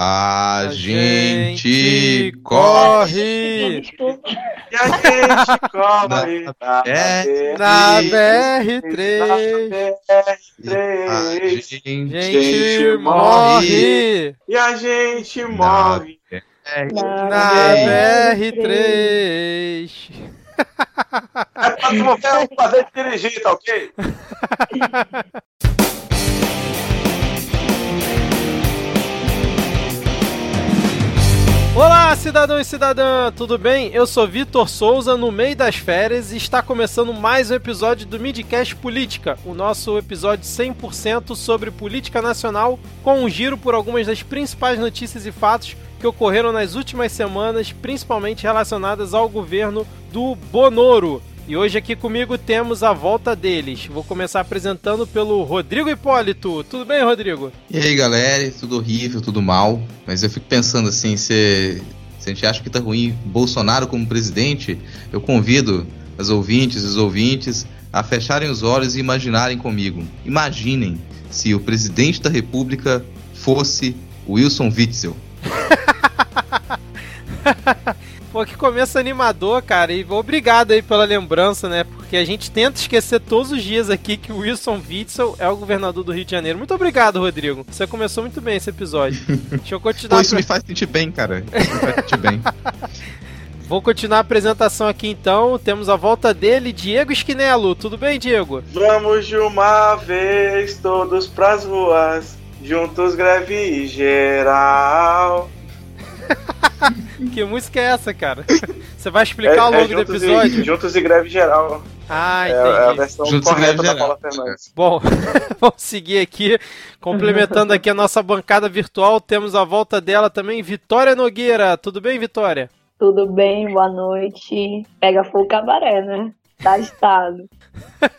A, gente, corre! E a gente corre Na- é, Na BR3. BR3. A gente, Gente morre E a gente morre. na BR3. É pra tu fazer dirigir, tá ok? Olá, cidadão e cidadã, tudo bem? Eu sou Vitor Souza, no meio das férias, e está começando mais um episódio do Midcast Política, o nosso episódio 100% sobre política nacional, com um giro por algumas das principais notícias e fatos que ocorreram nas últimas semanas, principalmente relacionadas ao governo do Bonoro. E hoje aqui comigo temos a volta deles. Vou começar apresentando pelo Rodrigo Hipólito. Tudo bem, Rodrigo? E aí, galera, tudo horrível, tudo mal. Mas eu fico pensando assim, se, se a gente acha que tá ruim Bolsonaro como presidente, eu convido as ouvintes e os ouvintes a fecharem os olhos e imaginarem comigo. Imaginem se o presidente da república fosse Wilson Witzel. Pô, que começo animador, cara. E obrigado aí pela lembrança, né? Porque a gente tenta esquecer todos os dias aqui que o Wilson Witzel é o governador do Rio de Janeiro. Muito obrigado, Rodrigo. Você começou muito bem esse episódio. Deixa eu continuar. Pô, isso pra- me faz sentir bem, cara. Isso me faz sentir bem. Vou continuar a apresentação aqui então. Temos a volta dele, Diego Esquinelo. Tudo bem, Diego? Vamos de uma vez todos pras ruas, juntos greve geral. Que música é essa, cara? Você vai explicar ao longo do juntos episódio? E, juntos e greve geral. Ah, É, é a entendi. versão Juntos correta greve da geral. Paula Fernandes. Bom, vamos seguir aqui, complementando aqui a nossa bancada virtual, temos a volta dela também, Vitória Nogueira. Tudo bem, Vitória? Tudo bem, boa noite. Pega fogo cabaré, né? Tá estado.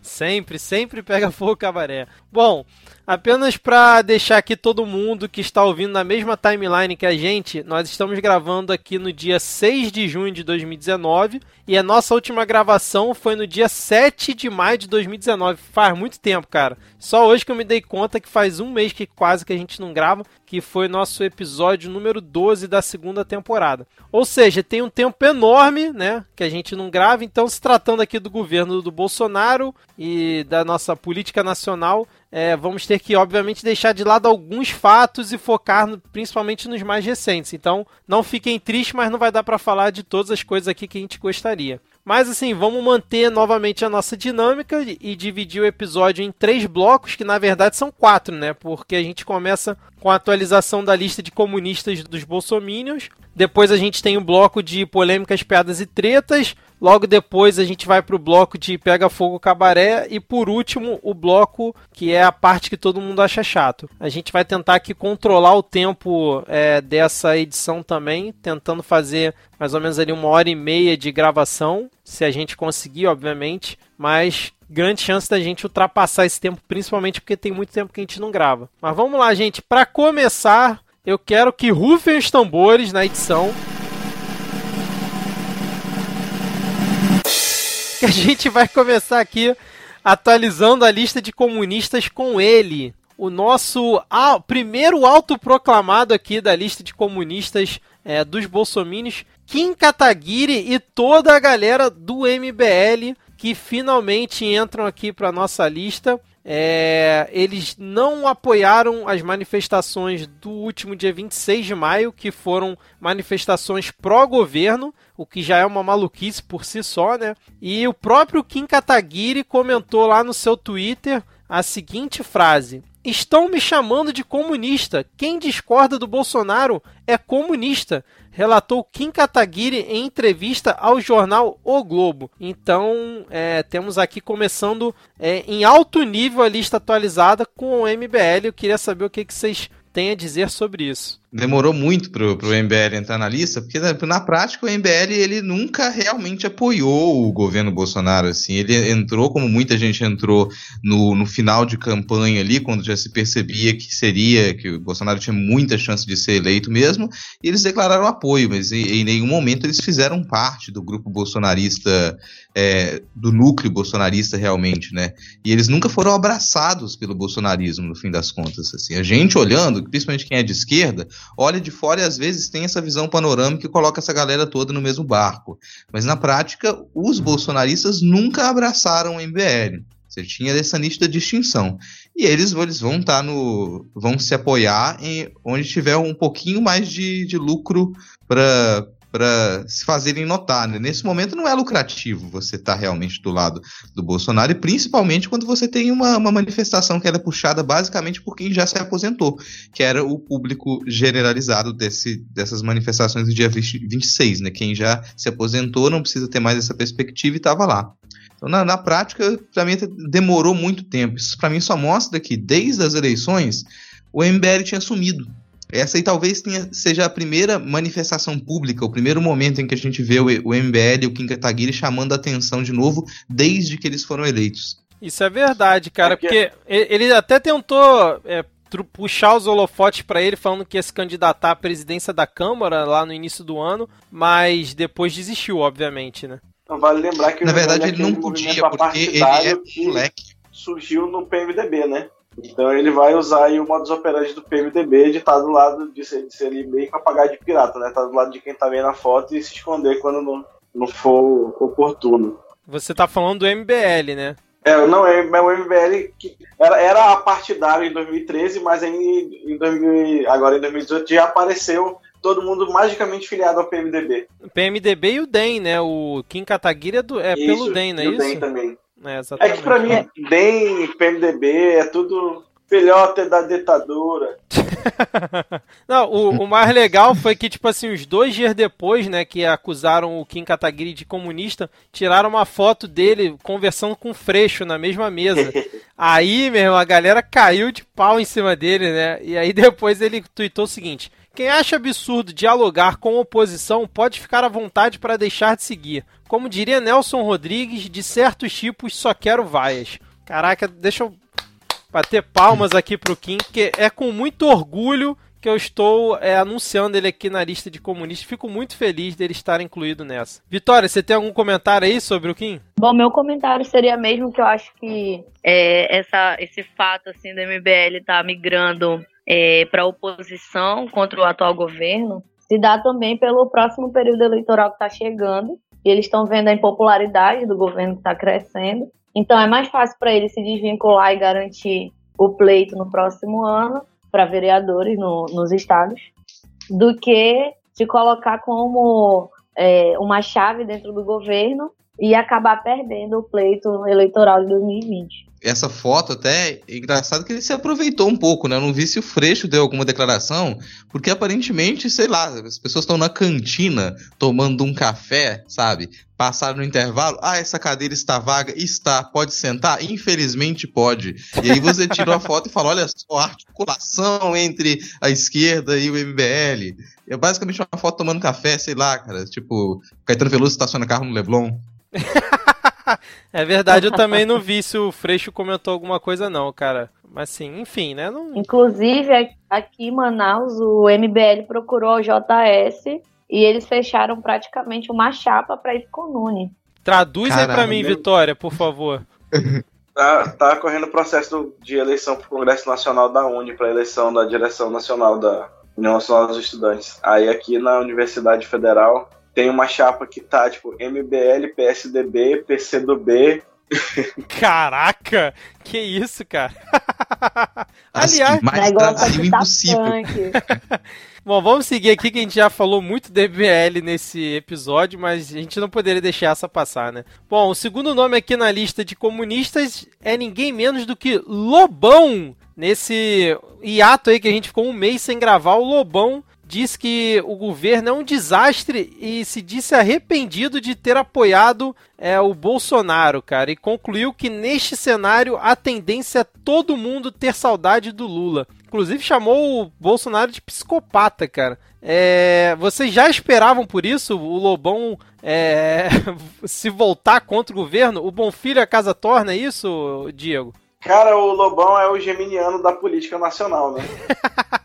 Sempre, sempre pega fogo cabaré. Bom, apenas para deixar aqui todo mundo que está ouvindo na mesma timeline que a gente, nós estamos gravando aqui no dia 6 de junho de 2019 e a nossa última gravação foi no dia 7 de maio de 2019. Faz muito tempo, cara. Só hoje que eu me dei conta que faz um mês que quase que a gente não grava, que foi nosso episódio número 12 da segunda temporada. Ou seja, tem um tempo enorme, né, que a gente não grava, então se tratando aqui do governo do Bolsonaro e da nossa política nacional, é, vamos ter que, obviamente, deixar de lado alguns fatos e focar no- principalmente nos mais recentes. Então, não fiquem tristes, mas não vai dar para falar de todas as coisas aqui que a gente gostaria. Mas assim, vamos manter novamente a nossa dinâmica e- dividir o episódio em três blocos, que na verdade são quatro, né? Porque a gente começa com a atualização da lista de comunistas dos bolsominions. Depois a gente tem o bloco de polêmicas, piadas e tretas. Logo depois a gente vai pro bloco de Pega Fogo Cabaré. E por último, o bloco que é a parte que todo mundo acha chato. A gente vai tentar aqui controlar o tempo é, dessa edição também, tentando fazer mais ou menos ali uma hora e meia de gravação. Se a gente conseguir, obviamente. Mas grande chance da gente ultrapassar esse tempo, principalmente porque tem muito tempo que a gente não grava. Mas vamos lá, gente. Para começar, eu quero que rufem os tambores na edição. Que a gente vai começar aqui atualizando a lista de comunistas com ele. O nosso ah, primeiro autoproclamado aqui da lista de comunistas é, dos bolsomínios, Kim Kataguiri e toda a galera do MBL que finalmente entram aqui para nossa lista. É, eles não apoiaram as manifestações do último dia 26 de maio, que foram manifestações pró-governo, o que já é uma maluquice por si só, né? E o próprio Kim Kataguiri comentou lá no seu Twitter a seguinte frase: Estão me chamando de comunista. Quem discorda do Bolsonaro é comunista. Relatou Kim Kataguiri em entrevista ao jornal O Globo. Então, é, temos aqui começando é, em alto nível a lista atualizada com o MBL. Eu queria saber o que, que vocês têm a dizer sobre isso. Demorou muito pro, pro MBL entrar na lista, porque na, na prática o MBL ele nunca realmente apoiou o governo Bolsonaro, assim, ele entrou como muita gente entrou no, no final de campanha ali, quando já se percebia que seria, que o Bolsonaro tinha muita chance de ser eleito mesmo, e eles declararam apoio, mas em, em nenhum momento eles fizeram parte do grupo bolsonarista, é, do núcleo bolsonarista realmente, né, e eles nunca foram abraçados pelo bolsonarismo, no fim das contas, assim, a gente olhando, principalmente quem é de esquerda, olha de fora e às vezes tem essa visão panorâmica e coloca essa galera toda no mesmo barco. Mas na prática, os bolsonaristas nunca abraçaram o MBL. Você tinha essa nítida distinção. E eles, eles vão estar tá no. vão se apoiar em onde tiver um pouquinho mais de, de lucro para para se fazerem notar. Né? Nesse momento não é lucrativo você estar tá realmente do lado do Bolsonaro, e principalmente quando você tem uma, uma manifestação que era é puxada basicamente por quem já se aposentou, que era o público generalizado desse, dessas manifestações do dia 20, 26. Né? Quem já se aposentou não precisa ter mais essa perspectiva e estava lá. Então, na, na prática, para mim demorou muito tempo. Isso para mim só mostra que desde as eleições o MBL tinha sumido. Essa aí talvez tenha, seja a primeira manifestação pública, o primeiro momento em que a gente vê o, o MBL e o Kim Kataguiri chamando a atenção de novo desde que eles foram eleitos. Isso é verdade, cara, porque, porque ele até tentou é, puxar os holofotes para ele, falando que ia se candidatar à presidência da Câmara lá no início do ano, mas depois desistiu, obviamente, né? Então vale lembrar que na verdade ele não podia porque ele é moleque. Surgiu no PMDB, né? Então ele vai usar aí o modus operandi do PMDB de estar tá do lado de ser, de ser ali meio que apagar de pirata, né? Tá do lado de quem tá vendo a foto e se esconder quando não, não for oportuno. Você tá falando do MBL, né? É, não, é, é o MBL que era, era a partidário em 2013, mas aí em 2000, agora em 2018 já apareceu todo mundo magicamente filiado ao PMDB. O PMDB e o DEM, né? O Kim Kataguiri é, do, é isso, pelo DEM, não é isso? O DEM também. É, é, que pra mim, DEM, PMDB, é tudo filhote da ditadura. Não, o, o, mais legal foi que, tipo assim, os dois dias depois, né, que acusaram o Kim Kataguiri de comunista, tiraram uma foto dele conversando com o Freixo na mesma mesa. aí, meu irmão, a galera caiu de pau em cima dele, né? E aí depois ele tweetou o seguinte: quem acha absurdo dialogar com oposição pode ficar à vontade para deixar de seguir. Como diria Nelson Rodrigues, de certos tipos só quero vaias. Caraca, deixa eu bater palmas aqui pro Kim, que é com muito orgulho que eu estou é, anunciando ele aqui na lista de comunistas. Fico muito feliz dele estar incluído nessa. Vitória, você tem algum comentário aí sobre o Kim? Bom, meu comentário seria mesmo que eu acho que é, essa, esse fato assim do MBL estar tá migrando é, para a oposição contra o atual governo se dá também pelo próximo período eleitoral que está chegando. E eles estão vendo a impopularidade do governo que está crescendo. Então é mais fácil para eles se desvincular e garantir o pleito no próximo ano para vereadores no, nos estados do que se colocar como é, uma chave dentro do governo e acabar perdendo o pleito eleitoral de 2020 essa foto até é engraçado que ele se aproveitou um pouco, né? Eu não vi se o Freixo deu alguma declaração, porque aparentemente, sei lá, as pessoas estão na cantina tomando um café, sabe? Passaram no intervalo, ah, essa cadeira está vaga, está, pode sentar? Infelizmente pode. E aí você tira a foto e fala, olha só, a articulação entre a esquerda e o MBL. É basicamente uma foto tomando café, sei lá, cara, tipo, Caetano Veloso estaciona carro no Leblon. é verdade, eu também não vi se o Freixo comentou alguma coisa, não, cara. Mas sim, enfim, né? Não... Inclusive, aqui em Manaus, o MBL procurou o JS e eles fecharam praticamente uma chapa para ir com o Nune. Traduz Caramba. aí pra mim, Vitória, por favor. Tá, tá correndo o processo de eleição para o Congresso Nacional da Uni, para eleição da direção nacional da União Nacional dos Estudantes. Aí aqui na Universidade Federal tem uma chapa que tá, tipo, MBL, PSDB, PCdoB. Caraca! Que isso, cara? Aliás, mais Brasil impossível. Bom, vamos seguir aqui que a gente já falou muito do MBL nesse episódio, mas a gente não poderia deixar essa passar, né? Bom, o segundo nome aqui na lista de comunistas é ninguém menos do que Lobão. Nesse hiato aí que a gente ficou um mês sem gravar, o Lobão diz que o governo é um desastre e se disse arrependido de ter apoiado é, o Bolsonaro, cara, e concluiu que neste cenário a tendência é todo mundo ter saudade do Lula. Inclusive chamou o Bolsonaro de psicopata, cara. É, vocês já esperavam por isso o Lobão é, se voltar contra o governo? O Bom Filho a casa torna, é isso, Diego? Cara, o Lobão é o geminiano da política nacional, né?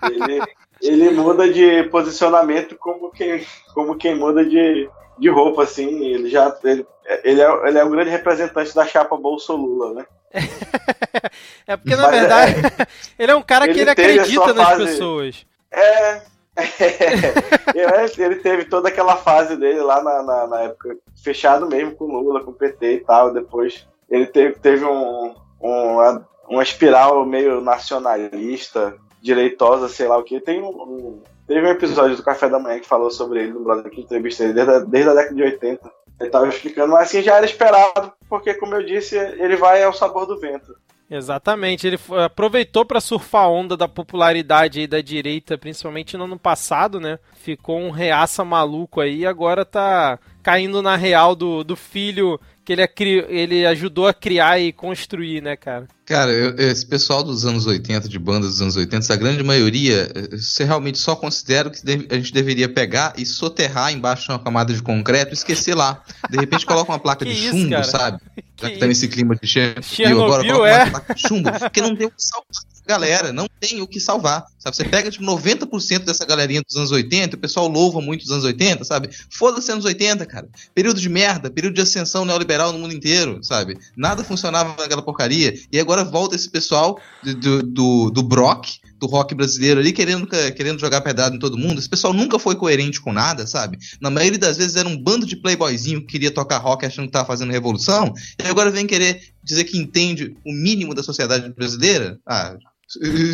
Ele, ele muda de posicionamento como quem, como quem muda de, de roupa, assim. Ele já ele, ele, é, ele é um grande representante da chapa Bolso-Lula, né? é porque, na Mas verdade, é... ele é um cara que ele acredita nas fase... pessoas. É, ele teve toda aquela fase dele lá na, na, na, época, fechado mesmo com Lula, com o PT e tal. Depois ele teve, teve um, uma, uma espiral meio nacionalista, direitosa, sei lá o que. Tem um, um, teve um episódio do Café da Manhã que falou sobre ele no Brasil, que entrevistei ele desde a, desde a década de 80. Ele tava explicando, mas assim já era esperado, porque como eu disse, ele vai ao sabor do vento. Exatamente, ele aproveitou para surfar a onda da popularidade aí da direita, principalmente no ano passado, né? Ficou um reaça maluco aí e agora tá caindo na real do, do filho que ele, ele ajudou a criar e construir, né, cara? Cara, eu, esse pessoal dos anos 80, de bandas dos anos 80, a grande maioria, você realmente só considera que a gente deveria pegar e soterrar embaixo de uma camada de concreto e esquecer lá. De repente coloca uma placa de isso, chumbo, cara? sabe? Já que, que tá nesse clima de Chernobyl, agora coloca é? uma placa de chumbo, porque não tem o que salvar galera, não tem o que salvar, sabe? Você pega, tipo, 90% dessa galerinha dos anos 80, o pessoal louva muito os anos 80, sabe? Foda-se anos 80, cara. Período de merda, período de ascensão neoliberal no mundo inteiro, sabe? Nada funcionava naquela porcaria. E agora volta esse pessoal do, do, do Brock, do rock brasileiro ali, querendo, querendo jogar pedrada em todo mundo. Esse pessoal nunca foi coerente com nada, sabe? Na maioria das vezes era um bando de playboyzinho que queria tocar rock achando que tava fazendo revolução, e agora vem querer dizer que entende o mínimo da sociedade brasileira. Ah,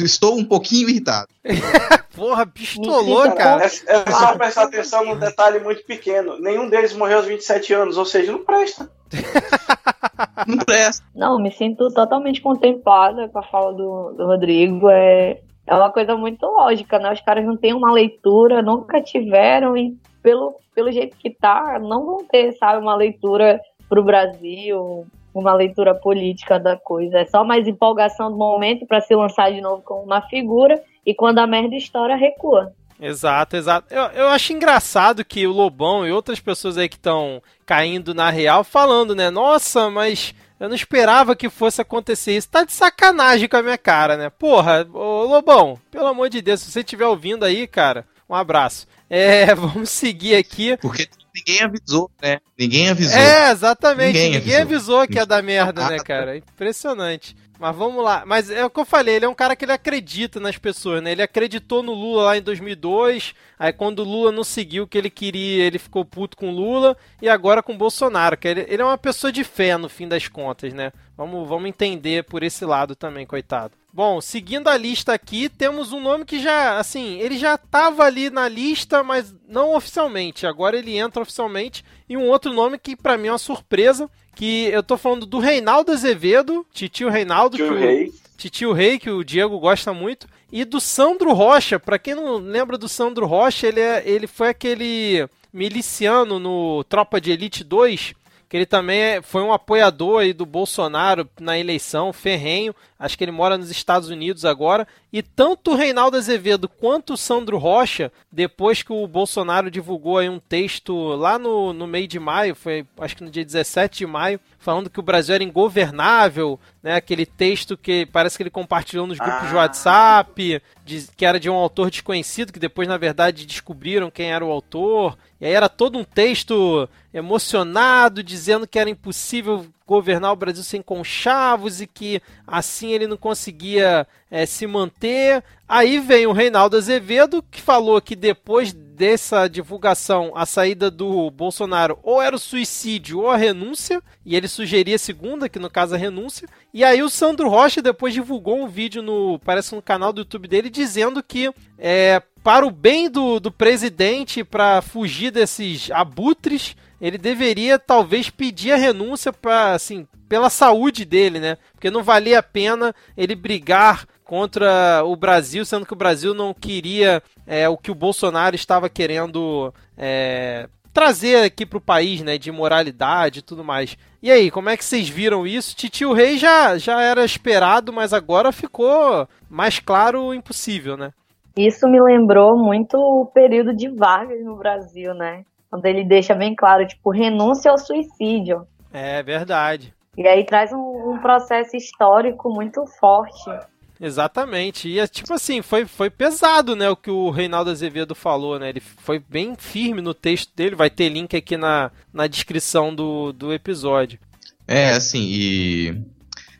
estou um pouquinho irritado. Porra, pistolou, cara. É, é só prestar atenção num detalhe muito pequeno. Nenhum deles morreu aos 27 anos, ou seja, não presta. não presta. Não, me sinto totalmente contemplada com a fala do, do Rodrigo. É, é uma coisa muito lógica, né? Os caras não têm uma leitura, nunca tiveram, e pelo, pelo jeito que tá, não vão ter, sabe, uma leitura pro Brasil, uma leitura política da coisa. É só mais empolgação do momento para se lançar de novo como uma figura, e quando a merda estoura, recua. Exato, exato. Eu, eu acho engraçado que o Lobão e outras pessoas aí que estão caindo na real falando, né? Nossa, mas eu não esperava que fosse acontecer isso. Tá de sacanagem com a minha cara, né? Porra, ô Lobão, pelo amor de Deus, se você estiver ouvindo aí, cara, um abraço. É, vamos seguir aqui. Porque ninguém avisou, né? Ninguém avisou. É, exatamente. Ninguém, ninguém avisou. avisou que ia dar merda, né, cara? Impressionante. Mas vamos lá. Mas é o que eu falei, ele é um cara que ele acredita nas pessoas, né? Ele acreditou no Lula lá em 2002, aí quando o Lula não seguiu o que ele queria, ele ficou puto com o Lula, e agora com o Bolsonaro, que ele, ele é uma pessoa de fé no fim das contas, né? Vamos, vamos entender por esse lado também, coitado. Bom, seguindo a lista aqui, temos um nome que já, assim, ele já estava ali na lista, mas não oficialmente. Agora ele entra oficialmente. E um outro nome que para mim é uma surpresa, que eu tô falando do Reinaldo Azevedo, Titio Reinaldo, Tio Rei. Titio Rei, que o Diego gosta muito, e do Sandro Rocha. Para quem não lembra do Sandro Rocha, ele, é, ele foi aquele miliciano no Tropa de Elite 2, que ele também é, foi um apoiador aí do Bolsonaro na eleição, ferrenho. Acho que ele mora nos Estados Unidos agora. E tanto o Reinaldo Azevedo quanto o Sandro Rocha, depois que o Bolsonaro divulgou aí um texto lá no, no meio de maio, foi acho que no dia 17 de maio, falando que o Brasil era ingovernável, né? Aquele texto que parece que ele compartilhou nos grupos ah. de WhatsApp, de, que era de um autor desconhecido, que depois, na verdade, descobriram quem era o autor. E aí era todo um texto emocionado, dizendo que era impossível governar o Brasil sem conchavos e que assim ele não conseguia é, se manter. Aí vem o Reinaldo Azevedo, que falou que depois dessa divulgação, a saída do Bolsonaro ou era o suicídio ou a renúncia, e ele sugeria a segunda, que no caso a renúncia. E aí o Sandro Rocha depois divulgou um vídeo no, parece no canal do YouTube dele, dizendo que é, para o bem do, do presidente, para fugir desses abutres, ele deveria talvez pedir a renúncia para assim, pela saúde dele, né? Porque não valia a pena ele brigar contra o Brasil, sendo que o Brasil não queria é, o que o Bolsonaro estava querendo é, trazer aqui para o país, né? De moralidade e tudo mais. E aí, como é que vocês viram isso? Titio Rei já, já era esperado, mas agora ficou mais claro impossível, né? Isso me lembrou muito o período de Vargas no Brasil, né? Quando ele deixa bem claro, tipo, renúncia ao suicídio. É verdade. E aí traz um, um processo histórico muito forte. Exatamente. E é tipo assim, foi, foi pesado, né, o que o Reinaldo Azevedo falou, né? Ele foi bem firme no texto dele, vai ter link aqui na, na descrição do, do episódio. É, assim, e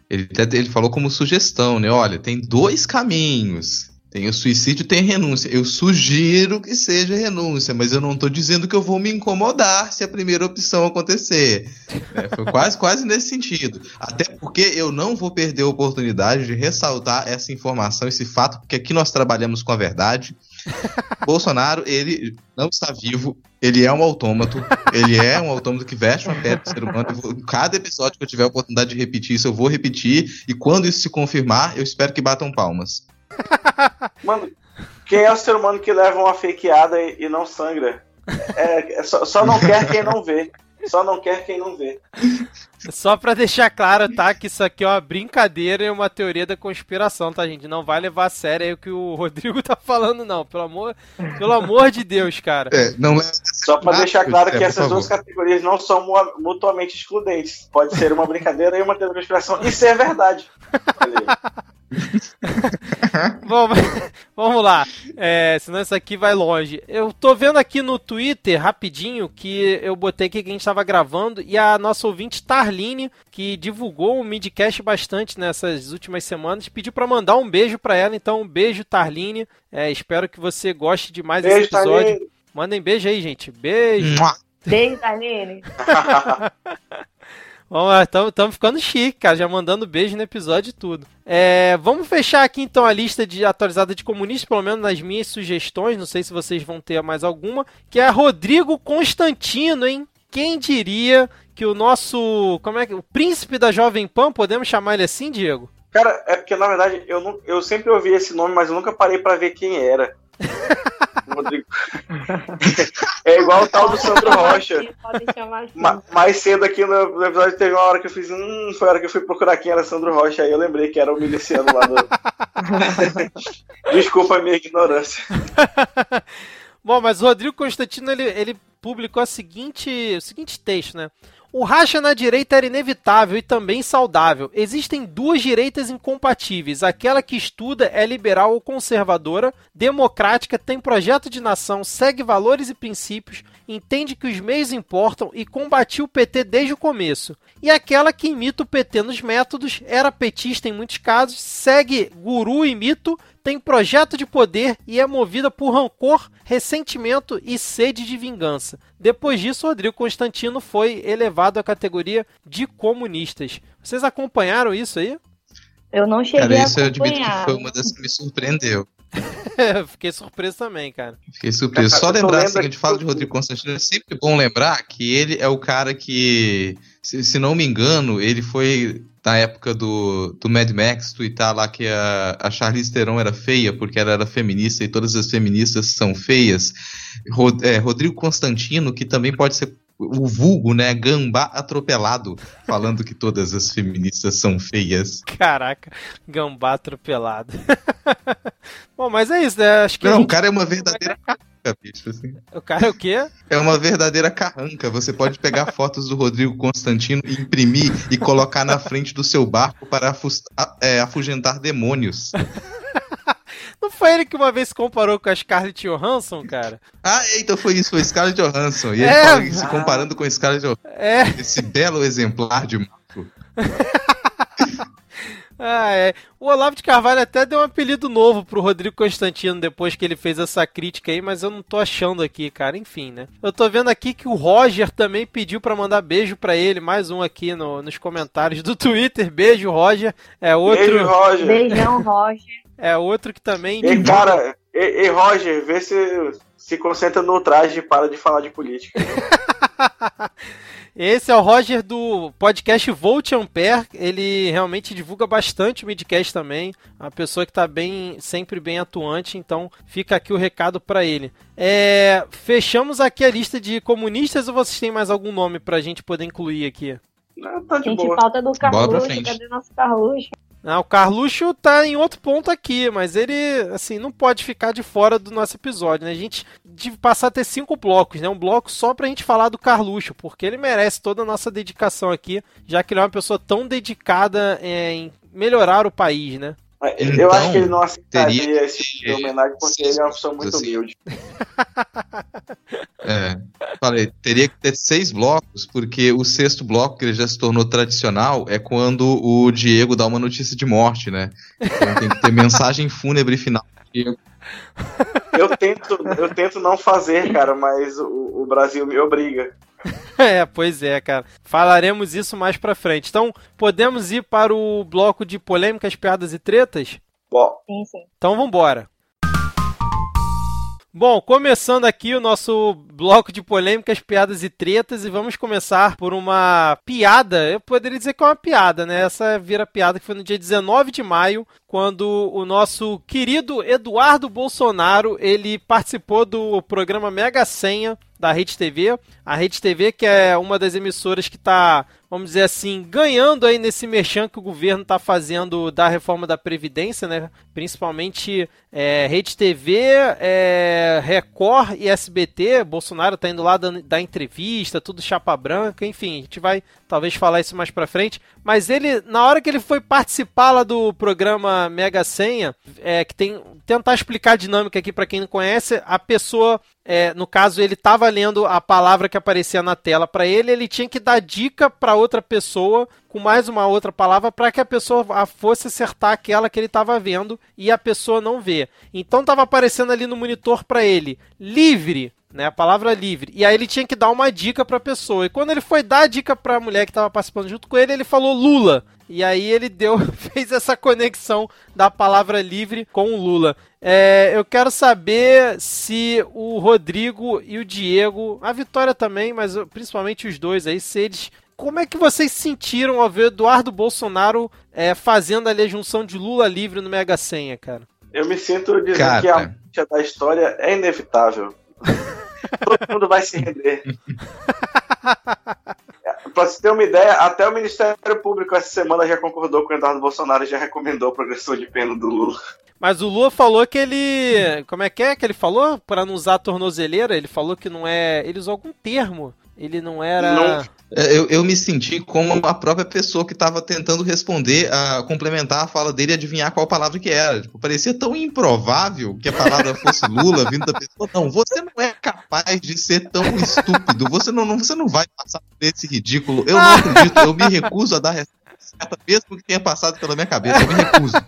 Ele, ele falou como sugestão, né? Olha, tem dois caminhos. Tem o suicídio, tem renúncia. Eu sugiro que seja renúncia, mas eu não estou dizendo que eu vou me incomodar se a primeira opção acontecer. É, foi quase, quase nesse sentido. Até porque eu não vou perder a oportunidade de ressaltar essa informação, esse fato, porque aqui nós trabalhamos com a verdade. Bolsonaro, ele não está vivo, ele é um autômato, ele é um autômato que veste uma pele do ser humano. Vou, cada episódio que eu tiver a oportunidade de repetir isso, eu vou repetir, e quando isso se confirmar, eu espero que batam palmas. Mano, quem é o ser humano que leva uma fakeada e, e não sangra? É, é só, só, não quer quem não vê. Só não quer quem não vê. Só pra deixar claro, tá? Que isso aqui é uma brincadeira e uma teoria da conspiração, tá, gente? Não vai levar a sério aí o que o Rodrigo tá falando, não. Pelo amor, pelo amor de Deus, cara. É, não. Só pra deixar claro que é, essas duas categorias não são mutuamente excludentes. Pode ser uma brincadeira e uma teoria da conspiração. Isso é verdade. Bom, vamos lá. É, senão isso aqui vai longe. Eu tô vendo aqui no Twitter, rapidinho, que eu botei aqui que a gente tava gravando e a nossa ouvinte Tarline, que divulgou o Midcast bastante nessas últimas semanas, pediu para mandar um beijo para ela. Então, um beijo, Tarline. É, espero que você goste de mais beijo, esse episódio. Tarline. Mandem beijo aí, gente. Beijo. Beijo, Tarline. Vamos lá, estamos ficando chique, cara, já mandando beijo no episódio e tudo. É, vamos fechar aqui então a lista de atualizada de comunistas, pelo menos nas minhas sugestões, não sei se vocês vão ter mais alguma, que é Rodrigo Constantino, hein? Quem diria que o nosso, como é que, o príncipe da Jovem Pan, podemos chamar ele assim, Diego? Cara, é porque na verdade eu, não, eu sempre ouvi esse nome, mas eu nunca parei para ver quem era. Rodrigo. é igual o tal do Sandro Rocha. Assim. Ma mais cedo aqui no, no, episódio teve uma hora que eu fiz. Hum, foi a hora que eu fui procurar quem era Sandro Rocha. Aí eu lembrei que era o miliciano lá do. Desculpa a minha ignorância. Bom, mas o Rodrigo Constantino ele, ele publicou a seguinte, o seguinte texto, né? O racha na direita era inevitável e também saudável. Existem duas direitas incompatíveis. Aquela que estuda é liberal ou conservadora, democrática, tem projeto de nação, segue valores e princípios, entende que os meios importam e combatiu o PT desde o começo. E aquela que imita o PT nos métodos, era petista em muitos casos, segue guru e mito, tem projeto de poder e é movida por rancor, ressentimento e sede de vingança. Depois disso, Rodrigo Constantino foi elevado à categoria de comunistas. Vocês acompanharam isso aí? Eu não cheguei cara, isso a acompanhar. eu admito que foi uma das que me surpreendeu. Fiquei surpreso também, cara. Fiquei surpreso. Só lembrar, assim, que a gente fala de Rodrigo Constantino, é sempre bom lembrar que ele é o cara que, se, se não me engano, ele foi na época do, do Mad Max, tweetar lá que a, a Charlize Theron era feia porque ela era feminista e todas as feministas são feias. Rod, é, Rodrigo Constantino, que também pode ser o vulgo, né, gambá atropelado, falando que todas as feministas são feias. Caraca, gambá atropelado. Bom, mas é isso, né? Acho que Não, gente... o cara é uma verdadeira carranca, bicho. Assim. O cara é o quê? É uma verdadeira carranca. Você pode pegar fotos do Rodrigo Constantino, imprimir e colocar na frente do seu barco para é, afugentar demônios. Não foi ele que uma vez se comparou com a Scarlett Johansson, cara? Ah, então foi isso, foi Scarlett Johansson. E ele é, se comparando com a Scarlett Johansson. É. Esse belo exemplar de Marco. Ah, é. O Olavo de Carvalho até deu um apelido novo pro Rodrigo Constantino depois que ele fez essa crítica aí, mas eu não tô achando aqui, cara. Enfim, né? Eu tô vendo aqui que o Roger também pediu para mandar beijo para ele, mais um aqui no, nos comentários do Twitter. Beijo, Roger. É outro. Beijo, Roger. Beijão, Roger. É outro que também. E, cara, e, e, Roger, vê se se concentra no traje e para de falar de política. Esse é o Roger do podcast Volt Ampere. Ele realmente divulga bastante o midcast também. Uma pessoa que está bem, sempre bem atuante. Então fica aqui o recado para ele. É, fechamos aqui a lista de comunistas ou vocês têm mais algum nome para a gente poder incluir aqui? Não, tá de gente, boa. falta do Carluxo. Cadê nosso Carluxo? Ah, o Carluxo tá em outro ponto aqui, mas ele, assim, não pode ficar de fora do nosso episódio, né? A gente de passar a ter cinco blocos, né? Um bloco só pra gente falar do Carluxo, porque ele merece toda a nossa dedicação aqui, já que ele é uma pessoa tão dedicada é, em melhorar o país, né? Então, eu acho que ele não aceitaria teria... esse tipo de homenagem porque ele é uma pessoa muito assim. humilde. é. Falei, teria que ter seis blocos, porque o sexto bloco, que ele já se tornou tradicional, é quando o Diego dá uma notícia de morte, né? Então tem que ter mensagem fúnebre final. Eu tento, eu tento não fazer, cara, mas o, o Brasil me obriga. É, pois é, cara. Falaremos isso mais pra frente. Então, podemos ir para o bloco de polêmicas, piadas e tretas? Bom, Sim, sim. Então vambora. Bom, começando aqui o nosso bloco de polêmicas, piadas e tretas, e vamos começar por uma piada. Eu poderia dizer que é uma piada, né? Essa vira piada que foi no dia 19 de maio, quando o nosso querido Eduardo Bolsonaro ele participou do programa Mega Senha da Rede TV. A Rede TV, que é uma das emissoras que está, vamos dizer assim, ganhando aí nesse merchan que o governo está fazendo da reforma da Previdência, né? Principalmente é, Rede TV, é, Record e SBT. Bolsonaro está indo lá dar, dar entrevista, tudo chapa branca, enfim, a gente vai talvez falar isso mais pra frente. Mas ele, na hora que ele foi participar lá do programa Mega Senha, é, que tem tentar explicar a dinâmica aqui para quem não conhece, a pessoa, é, no caso, ele estava lendo a palavra que aparecia na tela para ele, ele tinha que dar dica para outra pessoa com mais uma outra palavra para que a pessoa fosse acertar aquela que ele estava vendo e a pessoa não vê. Então estava aparecendo ali no monitor para ele livre, né, a palavra livre. E aí ele tinha que dar uma dica para a pessoa. E quando ele foi dar a dica para a mulher que estava participando junto com ele, ele falou Lula. E aí ele deu, fez essa conexão da palavra livre com o Lula. É, eu quero saber se o Rodrigo e o Diego, a Vitória também, mas principalmente os dois aí, se eles como é que vocês sentiram ao ver Eduardo Bolsonaro é, fazendo ali a junção de Lula livre no Mega Senha, cara? eu me sinto dizendo Cara. que a da história é inevitável. Todo mundo vai se render. Pra você ter uma ideia, até o Ministério Público essa semana já concordou com o Eduardo Bolsonaro e já recomendou a progressão de pena do Lula. Mas o Lula falou que ele. Como é que é que ele falou? Para não usar tornozeleira, ele falou que não é. Ele usou algum termo. Ele não era. Não. É, Eu, eu me senti como a própria pessoa que estava tentando responder, a complementar a fala dele e adivinhar qual palavra que era. Tipo, parecia tão improvável que a palavra fosse Lula vindo da pessoa. Não, você não é capaz de ser tão estúpido. Você não, não- você não vai passar por esse ridículo. Eu não acredito. Eu me recuso a dar resposta certa, mesmo que tenha passado pela minha cabeça. Eu me recuso.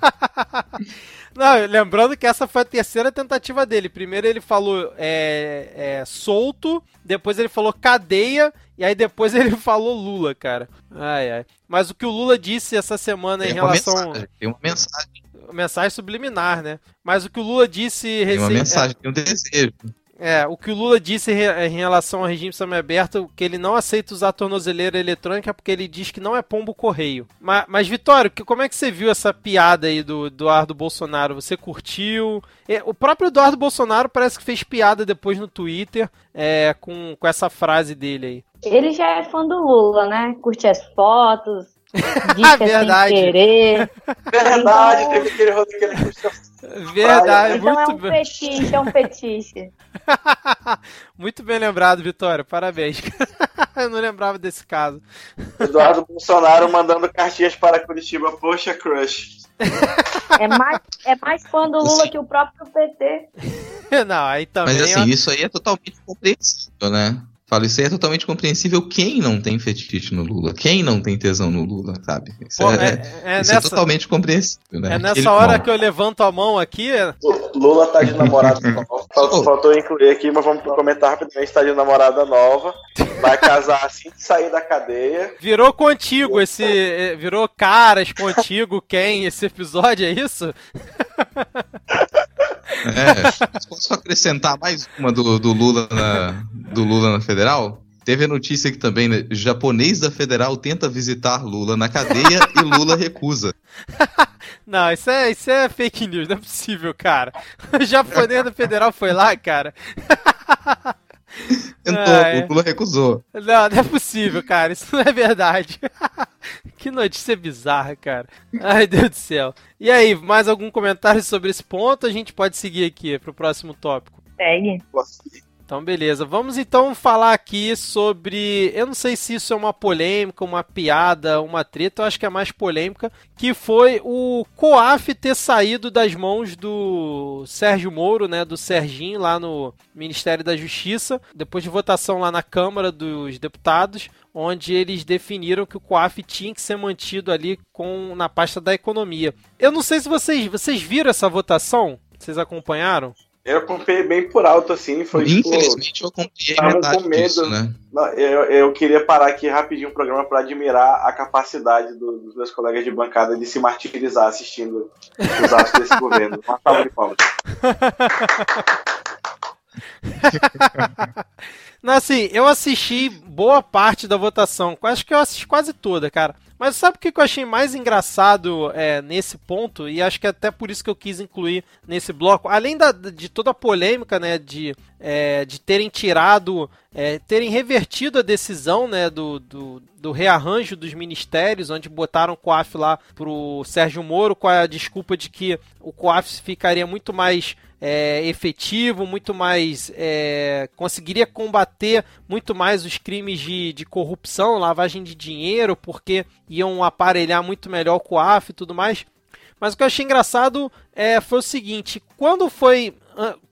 Não, lembrando que essa foi a terceira tentativa dele. Primeiro ele falou é, é, solto, depois ele falou cadeia, e aí depois ele falou Lula, cara. Ai, ai. Mas o que o Lula disse essa semana em Tem uma relação. mensagem. Tem uma mensagem. Mensagem subliminar, né? Mas o que o Lula disse Tem uma recen- mensagem. Tem um desejo. É, o que o Lula disse em re- em relação ao regime semiaberto, que ele não aceita usar tornozeleira eletrônica porque ele diz que não é pombo correio. Mas, mas Vitório, que- como é que você viu essa piada aí do Eduardo Bolsonaro? Você curtiu? É, o próprio Eduardo Bolsonaro parece que fez piada depois no Twitter é, com, com essa frase dele aí. Ele já é fã do Lula, né? Curte as fotos, diz que é sem Verdade. querer. Verdade, Então- teve aquele rosto que ele puxou. Verdade, Então é muito um bem. fetiche, é um fetiche. muito bem lembrado, Vitório. Parabéns. Eu não lembrava desse caso. Eduardo Bolsonaro mandando cartinhas para Curitiba. Poxa, crush. É mais, é mais fã do Lula que o próprio PT. Não, aí também. Mas assim, isso aí é totalmente compreensível, né? Falo, isso aí é totalmente compreensível. Quem não tem fetiche no Lula? Quem não tem tesão no Lula, sabe? Isso, pô, é, é- é isso é nessa, totalmente compreensível, né? é nessa Ele- hora bom, que eu levanto a mão aqui. O Lula tá de namorada nova. Faltou, incluir aqui, mas vamos comentar rapidamente. Tá de namorada nova. Vai casar assim que sair da cadeia. Virou contigo esse. Virou caras contigo, quem? Esse episódio, é isso? É, posso acrescentar mais uma do, do Lula na, do Lula na Federal? Teve a notícia que também, né, japonês da Federal tenta visitar Lula na cadeia e Lula recusa. Não, isso é, isso é fake news, não é possível, cara. O japonês do federal foi lá, cara. Tentou, Ah, é. o Lula recusou. Não, não é possível, cara. Isso não é verdade. que notícia bizarra, cara. Ai, Deus do céu. E aí, mais algum comentário sobre esse ponto? A gente pode seguir aqui pro próximo tópico. Segue. Então, beleza. Vamos então falar aqui sobre. Eu não sei se isso é uma polêmica, uma piada, uma treta, eu acho que é mais polêmica. Que foi o COAF ter saído das mãos do Sérgio Moro, né? Do Serginho, lá no Ministério da Justiça, depois de votação lá na Câmara dos Deputados, onde eles definiram que o COAF tinha que ser mantido ali com na pasta da economia. Eu não sei se vocês, vocês viram essa votação? Vocês acompanharam? Eu acompanhei bem por alto, assim. Foi, tipo, Infelizmente tipo, eu acompanhei tava com medo. Disso, né? eu, eu queria parar aqui rapidinho o programa para admirar a capacidade do, dos meus colegas de bancada de se martirizar assistindo os atos desse governo. Uma salva de palmas. Não, assim, eu assisti boa parte da votação. Acho que eu assisti quase toda, cara. Mas sabe o que eu achei mais engraçado é, nesse ponto? E acho que é até por isso que eu quis incluir nesse bloco. Além da, de toda a polêmica, né? De, é, de terem tirado, é, terem revertido a decisão né, do, do, do, rearranjo dos ministérios, onde botaram o COAF lá pro Sérgio Moro com a desculpa de que o COAF ficaria muito mais é, efetivo, muito mais. É, conseguiria combater muito mais os crimes de, de corrupção, lavagem de dinheiro, porque iam aparelhar muito melhor o COAF e tudo mais. Mas o que eu achei engraçado é, foi o seguinte: quando foi.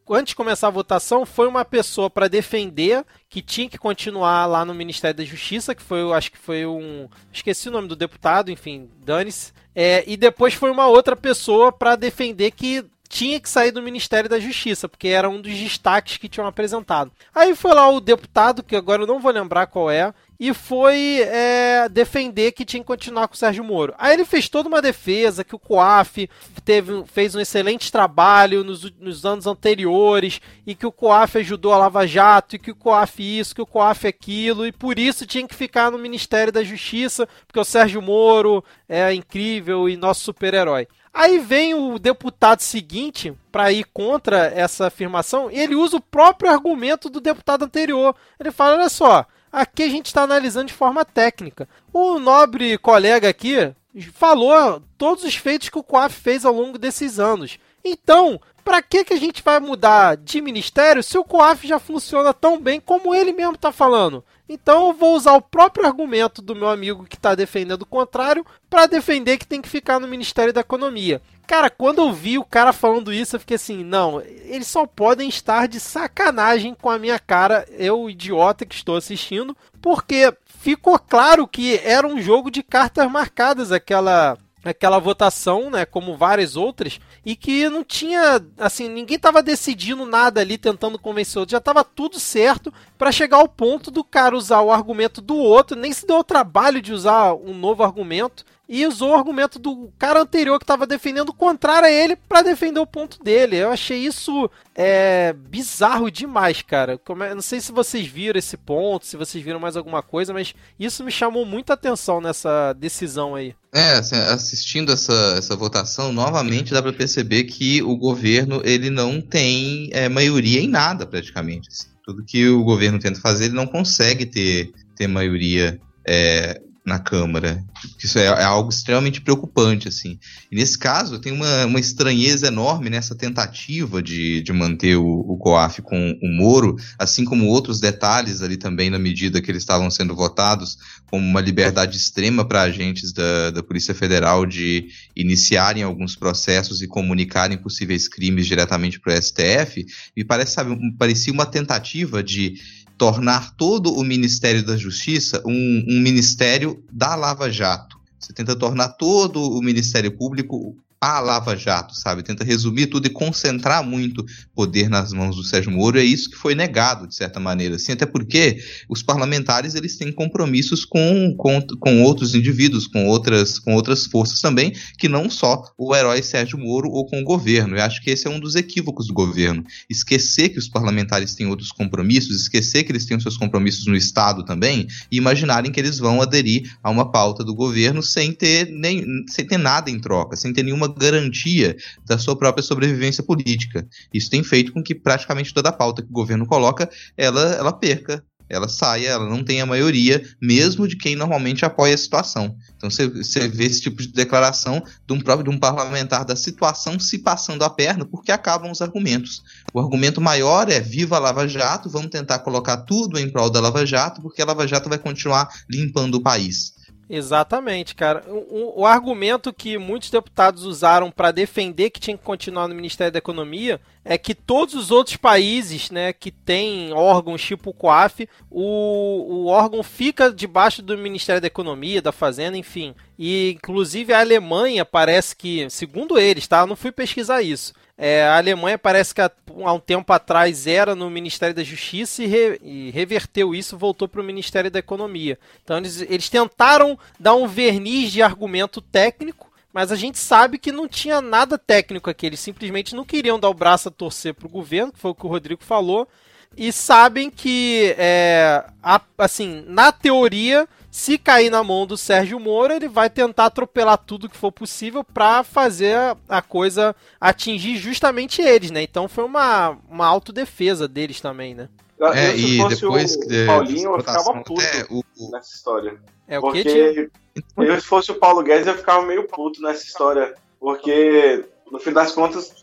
Antes de começar a votação, foi uma pessoa para defender que tinha que continuar lá no Ministério da Justiça, que foi, acho que foi um. Esqueci o nome do deputado, enfim, dane-se. É, e depois foi uma outra pessoa para defender que tinha que sair do Ministério da Justiça, porque era um dos destaques que tinham apresentado. Aí foi lá o deputado, que agora eu não vou lembrar qual é, e foi é, defender que tinha que continuar com o Sérgio Moro. Aí ele fez toda uma defesa que o COAF teve, fez um excelente trabalho nos, nos anos anteriores e que o COAF ajudou a Lava Jato e que o COAF isso, que o COAF aquilo e por isso tinha que ficar no Ministério da Justiça, porque o Sérgio Moro é incrível e nosso super-herói. Aí vem o deputado seguinte para ir contra essa afirmação e ele usa o próprio argumento do deputado anterior. Ele fala: olha só, aqui a gente está analisando de forma técnica. O nobre colega aqui falou todos os feitos que o COAF fez ao longo desses anos. Então, para que, que a gente vai mudar de ministério se o COAF já funciona tão bem como ele mesmo está falando? Então eu vou usar o próprio argumento do meu amigo que está defendendo o contrário para defender que tem que ficar no Ministério da Economia. Cara, quando eu vi o cara falando isso, eu fiquei assim: não, eles só podem estar de sacanagem com a minha cara, eu, idiota que estou assistindo, porque ficou claro que era um jogo de cartas marcadas aquela aquela votação, né, como várias outras, e que não tinha, assim, ninguém estava decidindo nada ali, tentando convencer o outro, já estava tudo certo para chegar ao ponto do cara usar o argumento do outro, nem se deu o trabalho de usar um novo argumento, e usou o argumento do cara anterior que estava defendendo o contrário a ele para defender o ponto dele. Eu achei isso é, bizarro demais, cara. É, não sei se vocês viram esse ponto, se vocês viram mais alguma coisa, mas isso me chamou muita atenção nessa decisão aí. É, assim, assistindo essa, essa votação, novamente dá para perceber que o governo ele não tem é, maioria em nada, praticamente. Assim. Tudo que o governo tenta fazer, ele não consegue ter, ter maioria é, na Câmara. Isso é, é, algo extremamente preocupante, assim. E nesse caso, tem uma, uma estranheza enorme nessa tentativa de, de manter o, o COAF com o Moro, assim como outros detalhes ali também na medida que eles estavam sendo votados, como uma liberdade extrema para agentes da, da Polícia Federal de iniciarem alguns processos e comunicarem possíveis crimes diretamente para o STF, me parece, sabe, parecia uma tentativa de tornar todo o Ministério da Justiça um, um ministério da Lava Jato. Você tenta tornar todo o Ministério Público a Lava Jato, sabe? Tenta resumir tudo e concentrar muito poder nas mãos do Sérgio Moro. É isso que foi negado, de certa maneira. Assim, até porque os parlamentares eles têm compromissos com, com, com outros indivíduos, com outras, com outras forças também, que não só o herói Sérgio Moro ou com o governo. Eu acho que esse é um dos equívocos do governo. Esquecer que os parlamentares têm outros compromissos, esquecer que eles têm os seus compromissos no Estado também, e imaginarem que eles vão aderir a uma pauta do governo sem ter, nem, sem ter nada em troca, sem ter nenhuma garantia da sua própria sobrevivência política. Isso tem feito com que praticamente toda a pauta que o governo coloca, ela, ela perca ela sai, ela não tem a maioria, mesmo de quem normalmente apoia a situação. Então você vê esse tipo de declaração de um próprio de um parlamentar da situação se passando a perna, porque acabam os argumentos. O argumento maior é viva a Lava Jato, vamos tentar colocar tudo em prol da Lava Jato, porque a Lava Jato vai continuar limpando o país. Exatamente, cara. O, o, argumento que muitos deputados usaram para defender que tinha que continuar no Ministério da Economia é que todos os outros países, né, que têm órgãos tipo o COAF, o, o órgão fica debaixo do Ministério da Economia, da Fazenda, enfim. E inclusive a Alemanha parece que, segundo eles, tá? Eu não fui pesquisar isso é, a Alemanha parece que há, um tempo atrás era no Ministério da Justiça e, re, e reverteu isso voltou para o Ministério da Economia. Então eles, eles tentaram dar um verniz de argumento técnico, mas a gente sabe que não tinha nada técnico aqui. Eles simplesmente não queriam dar o braço a torcer para o governo, que foi o que o Rodrigo falou, e sabem que, é, a, assim, na teoria se cair na mão do Sérgio Moro, ele vai tentar atropelar tudo que for possível para fazer a coisa atingir justamente eles, né? Então foi uma, uma autodefesa deles também, né? É, eu, e depois o que Paulinho, eu ficava puto é, o, nessa história. É o porque que, eu, se fosse o Paulo Guedes, eu ficava meio puto nessa história. Porque, no fim das contas,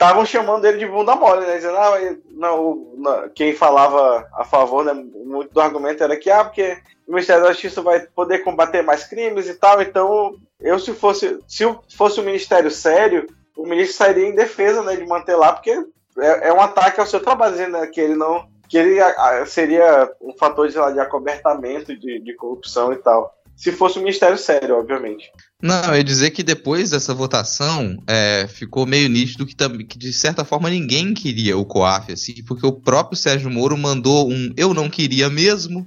estavam chamando ele de bunda mole, né? Dizendo, ah, não, não, quem falava a favor, né? Muito do argumento era que, ah, porque o Ministério da Justiça vai poder combater mais crimes e tal, então eu se fosse, se fosse um ministério sério, o ministro sairia em defesa, né, de manter lá, porque é, é um ataque ao seu trabalho, dizendo né, que ele não, que ele seria um fator de, lá, de acobertamento de, de corrupção e tal se fosse um ministério sério, obviamente. Não, eu ia dizer que depois dessa votação é, ficou meio nítido que, que, de certa forma, ninguém queria o COAF, assim, porque o próprio Sérgio Moro mandou um eu não queria mesmo,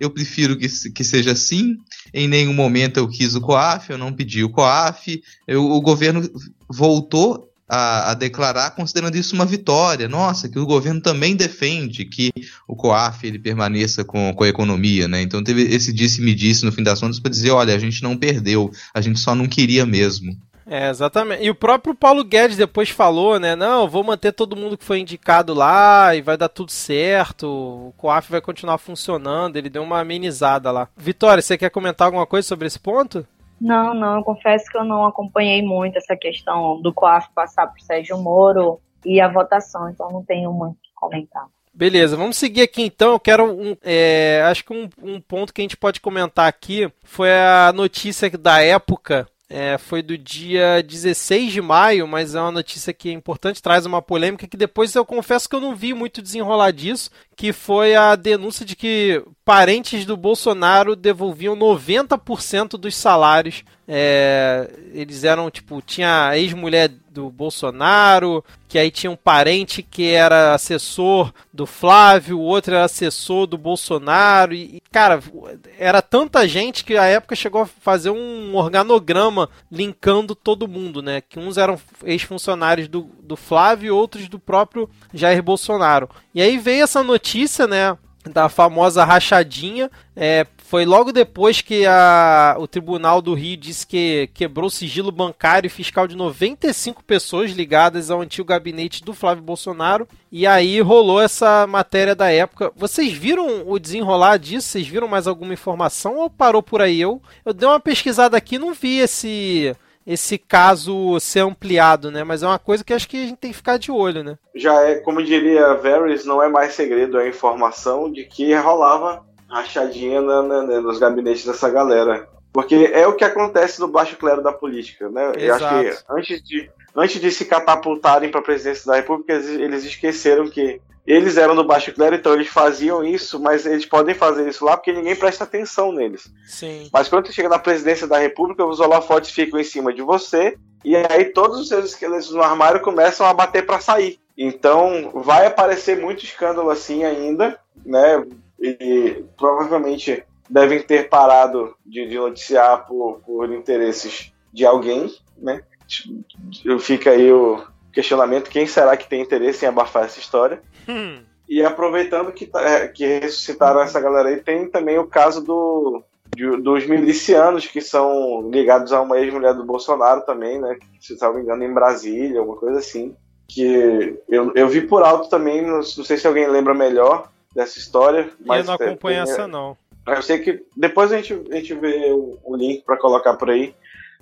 eu prefiro que, que seja assim, em nenhum momento eu quis o COAF, eu não pedi o COAF, eu, o governo voltou a, a, declarar considerando isso uma vitória. Nossa, que o governo também defende que o COAF ele permaneça com, com a economia, né? Então teve esse disse-me-disse no fim das contas para dizer, olha, a gente não perdeu, a gente só não queria mesmo. É, exatamente. E o próprio Paulo Guedes depois falou, né? Não, vou manter todo mundo que foi indicado lá e vai dar tudo certo. O COAF vai continuar funcionando. Ele deu uma amenizada lá. Vitória, você quer comentar alguma coisa sobre esse ponto? Não, não, eu confesso que eu não acompanhei muito essa questão do COAF passar por Sérgio Moro e a votação, então não tenho muito o que comentar. Beleza, vamos seguir aqui então. Eu quero um. É, acho que um, um ponto que a gente pode comentar aqui foi a notícia da época é, foi do dia 16 de maio, mas é uma notícia que é importante, traz uma polêmica que depois eu confesso que eu não vi muito desenrolar disso, que foi a denúncia de que parentes do Bolsonaro devolviam 90% dos salários. É, eles eram, tipo, tinha a ex-mulher do Bolsonaro, que aí tinha um parente que era assessor do Flávio, o outro era assessor do Bolsonaro, e, cara, era tanta gente que a época chegou a fazer um organograma linkando todo mundo, né? Que uns eram ex-funcionários do, do Flávio e outros do próprio Jair Bolsonaro. E aí veio essa notícia, né? Da famosa rachadinha. É, foi logo depois que a, o Tribunal do Rio disse que quebrou o sigilo bancário e fiscal de 95 pessoas ligadas ao antigo gabinete do Flávio Bolsonaro. E aí rolou essa matéria da época. Vocês viram o desenrolar disso? Vocês viram mais alguma informação ou parou por aí? Eu, eu dei uma pesquisada aqui e não vi esse esse caso ser ampliado, né? Mas é uma coisa que acho que a gente tem que ficar de olho, né? Já é, como diria Varys, não é mais segredo a informação de que rolava rachadinha na, na, nos gabinetes dessa galera. Porque é o que acontece no baixo clero da política, né? Exato. Eu acho que antes de, antes de se catapultarem para a presidência da República, eles esqueceram que eles eram do baixo clero, então eles faziam isso, mas eles podem fazer isso lá porque ninguém presta atenção neles. Sim. Mas quando você chega na presidência da República, os holofotes ficam em cima de você, e aí todos os seus esqueletos no armário começam a bater para sair. Então vai aparecer muito escândalo assim ainda, né? E provavelmente devem ter parado de, de noticiar por, por interesses de alguém, né? Fica aí o, questionamento quem será que tem interesse em abafar essa história. Hum. E aproveitando que, tá, é, que ressuscitaram essa galera aí, tem também o caso do, de, dos milicianos que são ligados a uma ex-mulher do Bolsonaro também, né? Se não me engano, em Brasília, alguma coisa assim. Que eu, eu vi por alto também, não, não sei se alguém lembra melhor, dessa história. Mas eu não acompanho é, essa, não. Eu sei que depois a gente, a gente vê o, o link para colocar por aí.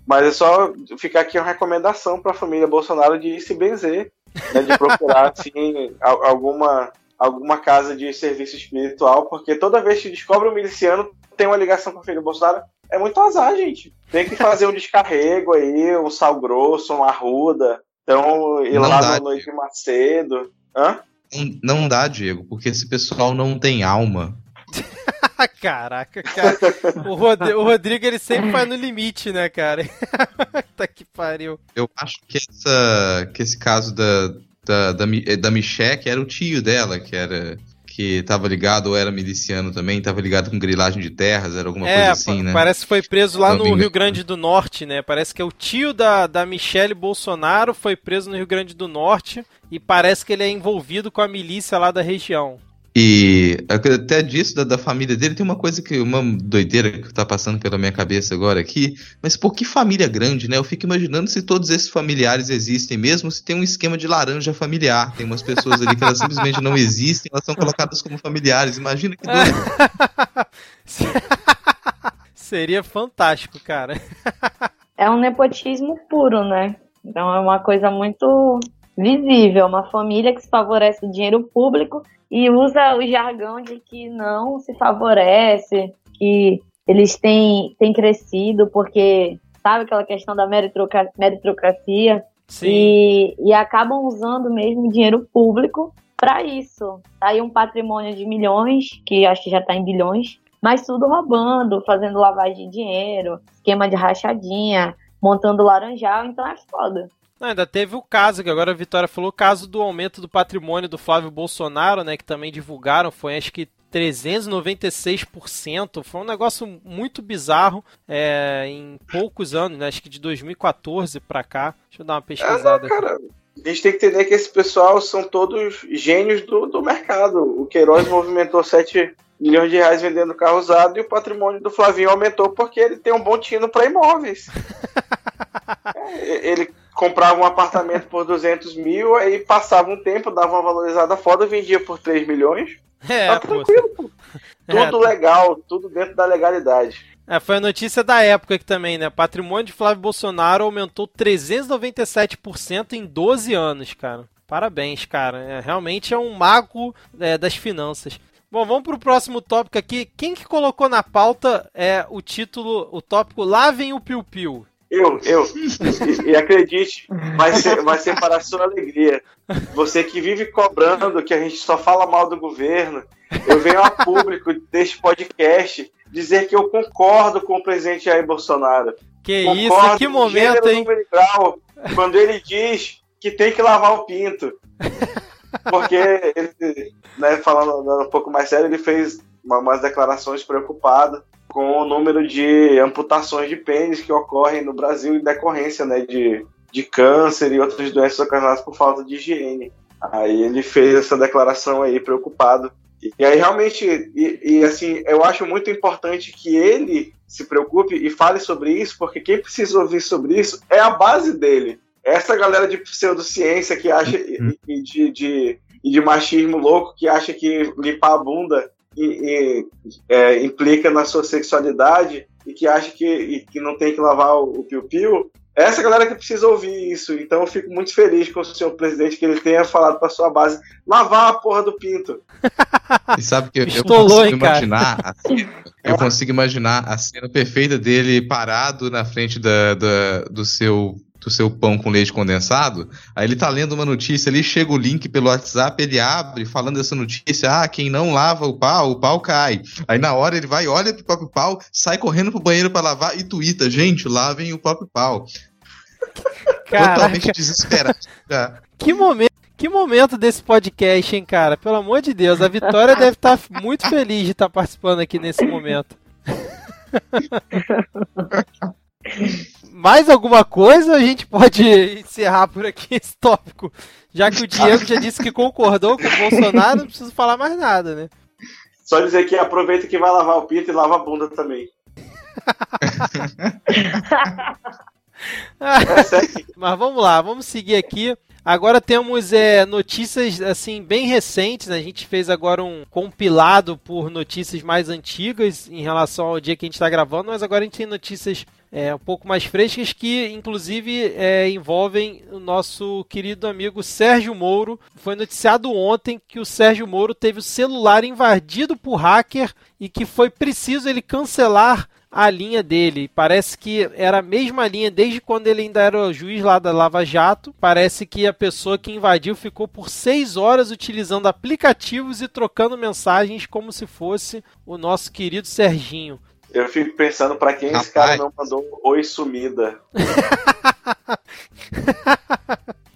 Mas é só ficar aqui uma recomendação para a família Bolsonaro de se benzer, né, de procurar assim, alguma, alguma casa de serviço espiritual, porque toda vez que descobre um miliciano tem uma ligação com a família Bolsonaro, é muito azar, gente. Tem que fazer um descarrego aí, um sal grosso, uma arruda. Então, ir não lá dá, no Noite Macedo. Hã? Não dá, Diego, porque esse pessoal não tem alma. Caraca, cara. O, Rod o, Rodrigo ele sempre vai no limite, né, cara? tá que pariu. Eu acho que, essa, que esse caso da, da, da, da Michelle, que era o tio dela, que era que estava ligado ou era miliciano também, estava ligado com grilagem de terras, era alguma é, coisa assim, né? Parece que foi preso lá no Rio Grande do Norte, né? Parece que é o tio da, da Michelle Bolsonaro foi preso no Rio Grande do Norte e parece que ele é envolvido com a milícia lá da região. E até disso, da, da, família dele, tem uma coisa que, uma doideira que tá passando pela minha cabeça agora aqui. Mas por que família grande, né? Eu fico imaginando se todos esses familiares existem mesmo, se tem um esquema de laranja familiar. Tem umas pessoas ali que elas simplesmente não existem, elas são colocadas como familiares. Imagina que doido. Seria fantástico, cara. é um nepotismo puro, né? Então é uma coisa muito visível, uma família que se favorece o dinheiro público e usa o jargão de que não se favorece, que eles têm, têm crescido porque, sabe aquela questão da meritocracia? Sim. E, e acabam usando mesmo dinheiro público para isso. Tá aí um patrimônio de milhões, que acho que já está em bilhões, mas tudo roubando, fazendo lavagem de dinheiro, esquema de rachadinha, montando laranjal, então é foda. Não, ainda teve o caso, que agora a Vitória falou, o caso do aumento do patrimônio do Flávio Bolsonaro, né, que também divulgaram, foi acho que 396%, foi um negócio muito bizarro é, em poucos anos, né, acho que de 2014 para cá. Deixa eu dar uma pesquisada. É, não, cara, a gente tem que entender que esse pessoal são todos gênios do, do mercado. O Queiroz movimentou 7 milhões de reais vendendo carro usado e o patrimônio do Flavinho aumentou porque ele tem um bom tino para imóveis. É, ele comprava um apartamento por 200 mil, aí passava um tempo, dava uma valorizada foda, vendia por 3 milhões. É, tá tranquilo, pô. É, tudo é, legal, tudo dentro da legalidade. É, foi a notícia da época aqui também, né? Patrimônio de Flávio Bolsonaro aumentou 397% em 12 anos, cara. Parabéns, cara. É, realmente é um mago é, das finanças. Bom, vamos para o próximo tópico aqui. Quem que colocou na pauta é o título, o tópico Lavem o Piu Piu? Eu, eu. E, e, acredite, vai ser, vai ser para a sua alegria. Você que vive cobrando que a gente só fala mal do governo, eu venho a público deste podcast dizer que eu concordo com o presidente Jair Bolsonaro. Que concordo isso, que momento, hein? Grau, quando ele diz que tem que lavar o pinto. Porque, ele, né, falando um pouco mais sério, ele fez umas declarações preocupado com o número de amputações de pênis que ocorrem no Brasil em decorrência né, de, de câncer e outras doenças ocasionadas por falta de higiene. Aí ele fez essa declaração aí preocupado. E, aí realmente, e, e, assim, eu acho muito importante que ele se preocupe e fale sobre isso, porque quem precisa ouvir sobre isso é a base dele. Essa galera de pseudociência que acha uhum. e de, de, de machismo louco que acha que limpar a bunda e, e é, implica na sua sexualidade e que acha que, que não tem que lavar o piu-piu, é essa galera que precisa ouvir isso. Então eu fico muito feliz com o senhor presidente que ele tenha falado para sua base lavar a porra do pinto. E sabe que eu, eu consigo hein, imaginar cena, eu consigo imaginar a cena perfeita dele parado na frente da, da, do seu do seu pão com leite condensado, aí ele tá lendo uma notícia ali, chega o link pelo WhatsApp, ele abre falando essa notícia, ah, quem não lava o pau, o pau cai. Aí na hora ele vai, olha pro próprio pau, sai correndo pro banheiro para lavar e tuita, gente, lavem o próprio pau. Caraca. Totalmente desesperado. Que momento que momento desse podcast, hein, cara? Pelo amor de Deus, a Vitória deve estar tá muito feliz de estar tá participando aqui nesse momento. Mais alguma coisa a gente pode encerrar por aqui esse tópico? Já que o Diego já disse que concordou com o Bolsonaro, não preciso falar mais nada, né? Só dizer que aproveita que vai lavar o pinto e lava a bunda também. Mas vamos lá, vamos seguir aqui. Agora temos é, notícias assim bem recentes. Né? A gente fez agora um compilado por notícias mais antigas em relação ao dia que a gente está gravando, mas agora a gente tem notícias é, um pouco mais frescas que, inclusive, é, envolvem o nosso querido amigo Sérgio Moro. Foi noticiado ontem que o Sérgio Moro teve o celular invadido por hacker e que foi preciso ele cancelar a linha dele. Parece que era a mesma linha desde quando ele ainda era juiz lá da Lava Jato. Parece que a pessoa que invadiu ficou por seis horas utilizando aplicativos e trocando mensagens como se fosse o nosso querido Serginho. Eu fico pensando para quem Rapaz. esse cara não mandou um oi sumida.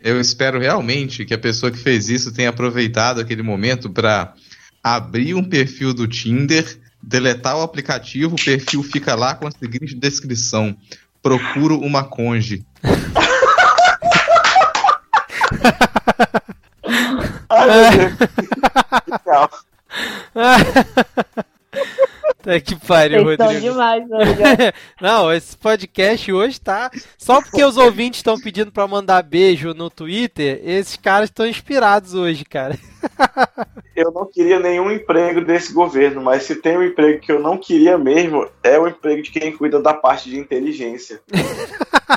Eu espero realmente que a pessoa que fez isso tenha aproveitado aquele momento para abrir um perfil do Tinder, deletar o aplicativo, o perfil fica lá com a seguinte descrição: procuro uma conge. Ai, meu Deus. Tá que pariu, Vocês Rodrigo. demais, Rodrigo. Não, esse podcast hoje tá. Só porque os ouvintes estão pedindo pra mandar beijo no Twitter, esses caras estão inspirados hoje, cara. Eu não queria nenhum emprego desse governo, mas se tem um emprego que eu não queria mesmo, é o emprego de quem cuida da parte de inteligência.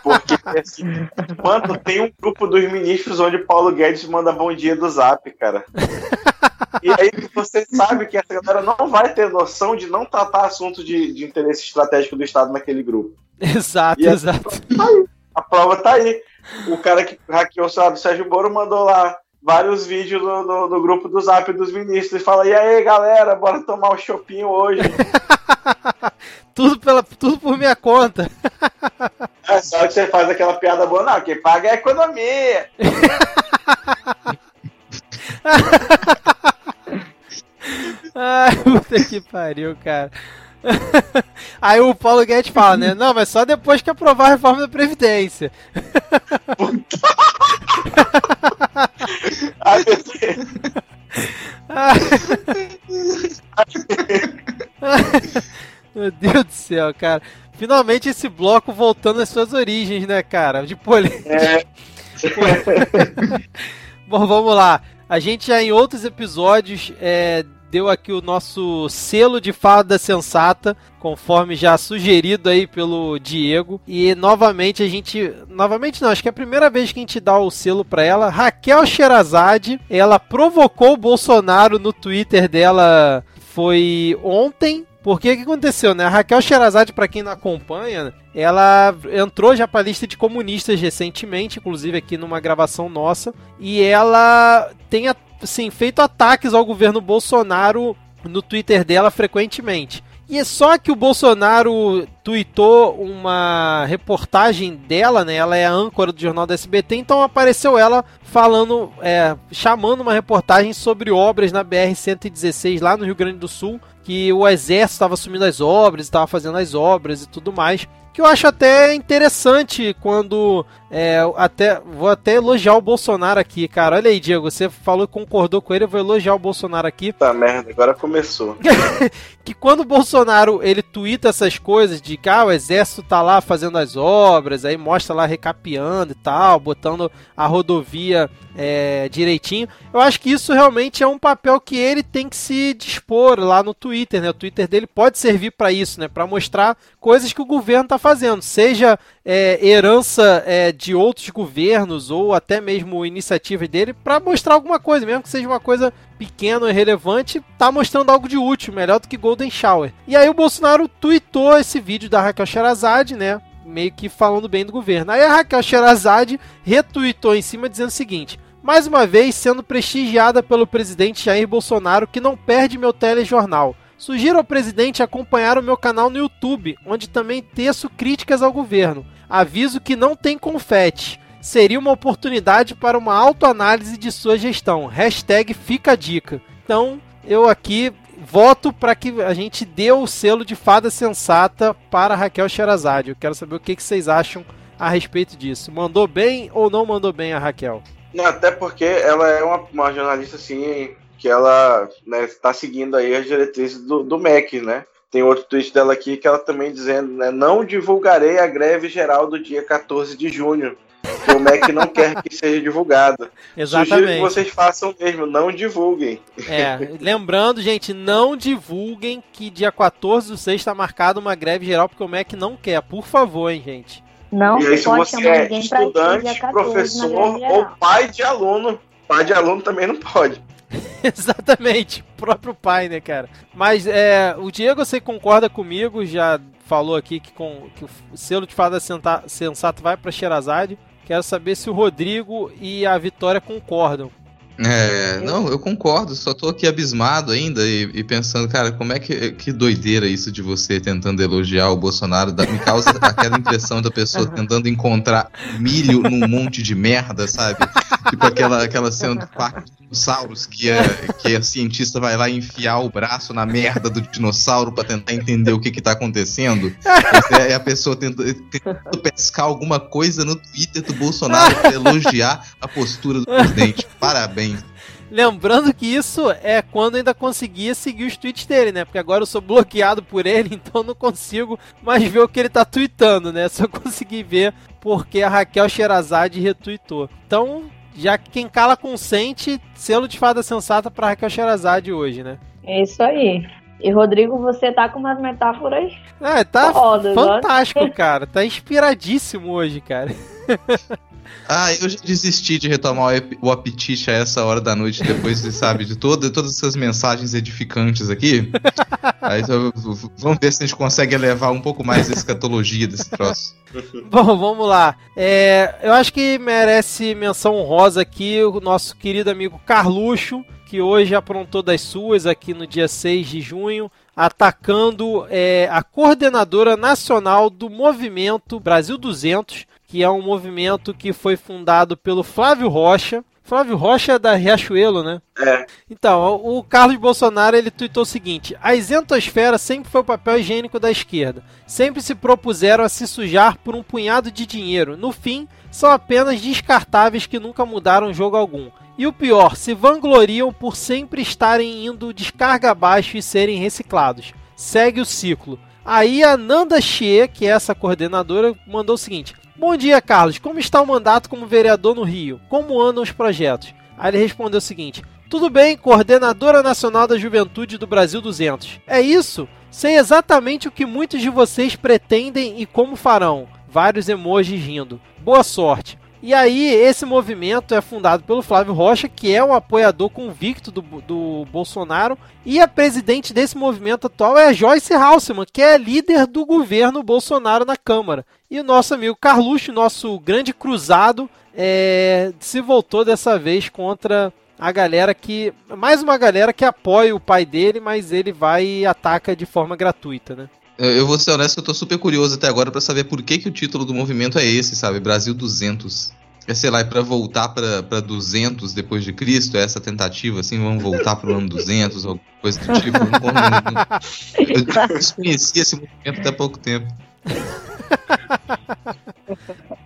Porque, assim, mano, tem um grupo dos ministros onde Paulo Guedes manda bom dia do zap, cara. E aí você sabe que essa galera não vai ter noção de não tratar assuntos de, de interesse estratégico do Estado naquele grupo. Exato, E a exato. prova tá aí. A prova tá aí. O cara que hackeou o celular do Sérgio Moro mandou lá vários vídeos no, no- no grupo do Zap dos ministros e fala: E aí, galera, bora tomar um chopinho hoje. Tudo, pela, tudo por minha conta. é só que você faz aquela piada boa, não, quem paga é a economia. Ai, puta que pariu, cara. Aí o Paulo Guedes fala, né? Não, mas só depois que aprovar a reforma da Previdência. Ai, meu Deus. Meu Deus do céu, cara. Finalmente esse bloco voltando às suas origens, né, cara? De polêmica. É, Bom, vamos lá. A gente já em outros episódios é, deu aqui o nosso selo de fada sensata, conforme já sugerido aí pelo Diego. E novamente a gente. Novamente não, acho que é a primeira vez que a gente dá o selo pra ela. Raquel Sherazade, ela provocou o Bolsonaro no Twitter dela. Foi ontem, porque o que aconteceu, né? A Raquel Sherazade, para quem não acompanha, ela entrou já para a lista de comunistas recentemente, inclusive aqui numa gravação nossa, e ela tem assim, feito ataques ao governo Bolsonaro no Twitter dela frequentemente. E é só que o Bolsonaro tweetou uma reportagem dela, né? Ela é a âncora do jornal da SBT, então apareceu ela falando, é, chamando uma reportagem sobre obras na BR-116 lá no Rio Grande do Sul, que o exército estava assumindo as obras, estava fazendo as obras e tudo mais. Que eu acho até interessante quando. É, até, vou até elogiar o Bolsonaro aqui, cara. Olha aí, Diego, você falou concordou com ele, eu vou elogiar o Bolsonaro aqui. tá merda, agora começou. que quando o Bolsonaro ele twitta essas coisas de que ah, o exército tá lá fazendo as obras, aí mostra lá recapeando e tal, botando a rodovia é, direitinho, eu acho que isso realmente é um papel que ele tem que se dispor lá no Twitter, né? O Twitter dele pode servir para isso, né? Para mostrar coisas que o governo tá fazendo, seja é, herança é, de outros governos ou até mesmo iniciativas dele, para mostrar alguma coisa, mesmo que seja uma coisa pequena e relevante, tá mostrando algo de útil, melhor do que Golden Shower. E aí o Bolsonaro tweetou esse vídeo da Raquel Sherazade, né? Meio que falando bem do governo. Aí a Raquel Sherazade retweetou em cima dizendo o seguinte: mais uma vez sendo prestigiada pelo presidente Jair Bolsonaro, que não perde meu telejornal. Sugiro ao presidente acompanhar o meu canal no YouTube, onde também teço críticas ao governo. Aviso que não tem confete. Seria uma oportunidade para uma autoanálise de sua gestão. Hashtag fica a dica. Então, eu aqui voto para que a gente dê o selo de fada sensata para Raquel Sherazade. Eu quero saber o que vocês acham a respeito disso. Mandou bem ou não mandou bem a Raquel? Até porque ela é uma, uma jornalista assim que ela né, está seguindo aí as diretrizes do, do MEC, né? tem outro tweet dela aqui que ela também dizendo, né? Não divulgarei a greve geral do dia 14 de junho. Que o MEC não quer que seja divulgada. Exatamente. Sugiro que vocês façam mesmo, não divulguem. É, lembrando, gente, não divulguem que dia 14 do 6 está marcada uma greve geral, porque o MEC não quer. Por favor, hein, gente. Não E aí, se você é estudante, 14 na professor ou pai de aluno, pai de aluno também não pode. Exatamente, próprio pai, né, cara? Mas é, o Diego, você concorda comigo, já falou aqui que, com, que o selo de fada sensato vai para Sherazade. Quero saber se o Rodrigo e a Vitória concordam. É, não, eu concordo, só tô aqui abismado ainda e, e pensando, cara, como é que, que doideira isso de você tentando elogiar o Bolsonaro, dá- me causa aquela impressão da pessoa tentando encontrar milho num monte de merda, sabe? Tipo aquela, aquela cena do parque de dinossauros que, é, que a cientista vai lá enfiar o braço na merda do dinossauro pra tentar entender o que que tá acontecendo. É a pessoa tentando, tentando pescar alguma coisa no Twitter do Bolsonaro pra elogiar a postura do presidente. Parabéns. Lembrando que isso é quando ainda conseguia seguir os tweets dele, né? Porque agora eu sou bloqueado por ele, então não consigo mais ver o que ele tá tweetando, né? Só consegui ver porque a Raquel Sherazade retweetou. Então, já que quem cala consente, selo de fada sensata pra Raquel Sherazade hoje, né? É isso aí. E Rodrigo, você tá com umas metáforas É, tá fodas, ó. fantástico, cara. Tá inspiradíssimo hoje, cara. Ah, eu já desisti de retomar o apetite a essa hora da noite, depois, de, sabe, de toda, todas essas mensagens edificantes aqui. Aí, vamos ver se a gente consegue elevar um pouco mais a escatologia desse troço. Bom, vamos lá. É, eu acho que merece menção honrosa aqui o nosso querido amigo Carluxo, que hoje aprontou das suas aqui no dia 6 de junho, atacando é, a coordenadora nacional do movimento Brasil 200, que é um movimento que foi fundado pelo Flávio Rocha. Flávio Rocha é da Riachuelo, né? É, Então, o Carlos Bolsonaro ele tuitou o seguinte: a isentosfera sempre foi o papel higiênico da esquerda. Sempre se propuseram a se sujar por um punhado de dinheiro. No fim, são apenas descartáveis que nunca mudaram jogo algum. E o pior, se vangloriam por sempre estarem indo descarga abaixo e serem reciclados. Segue o ciclo. Aí a Nanda Xie, que é essa coordenadora, mandou o seguinte: Bom dia, Carlos. Como está o mandato como vereador no Rio? Como andam os projetos? Aí ele respondeu o seguinte: Tudo bem, coordenadora nacional da juventude do Brasil 200. É isso? Sei exatamente o que muitos de vocês pretendem e como farão. Vários emojis rindo. Boa sorte. E aí, esse movimento é fundado pelo Flávio Rocha, que é um apoiador convicto do, do Bolsonaro, e a presidente desse movimento atual é a Joyce Halseman, que é líder do governo Bolsonaro na Câmara. E o nosso amigo Carluxo, nosso grande cruzado, é, se voltou dessa vez contra a galera que. Mais uma galera que apoia o pai dele, mas ele vai e ataca de forma gratuita, né? Eu, vou ser honesto eu tô super curioso até agora pra saber por que, que o título do movimento é esse, sabe? Brasil 200. É, sei lá, é pra voltar pra, pra 200 depois de Cristo, é essa tentativa, assim, vamos voltar pro ano 200, alguma coisa do tipo. Eu, não- não- eu desconhecia esse movimento até pouco tempo.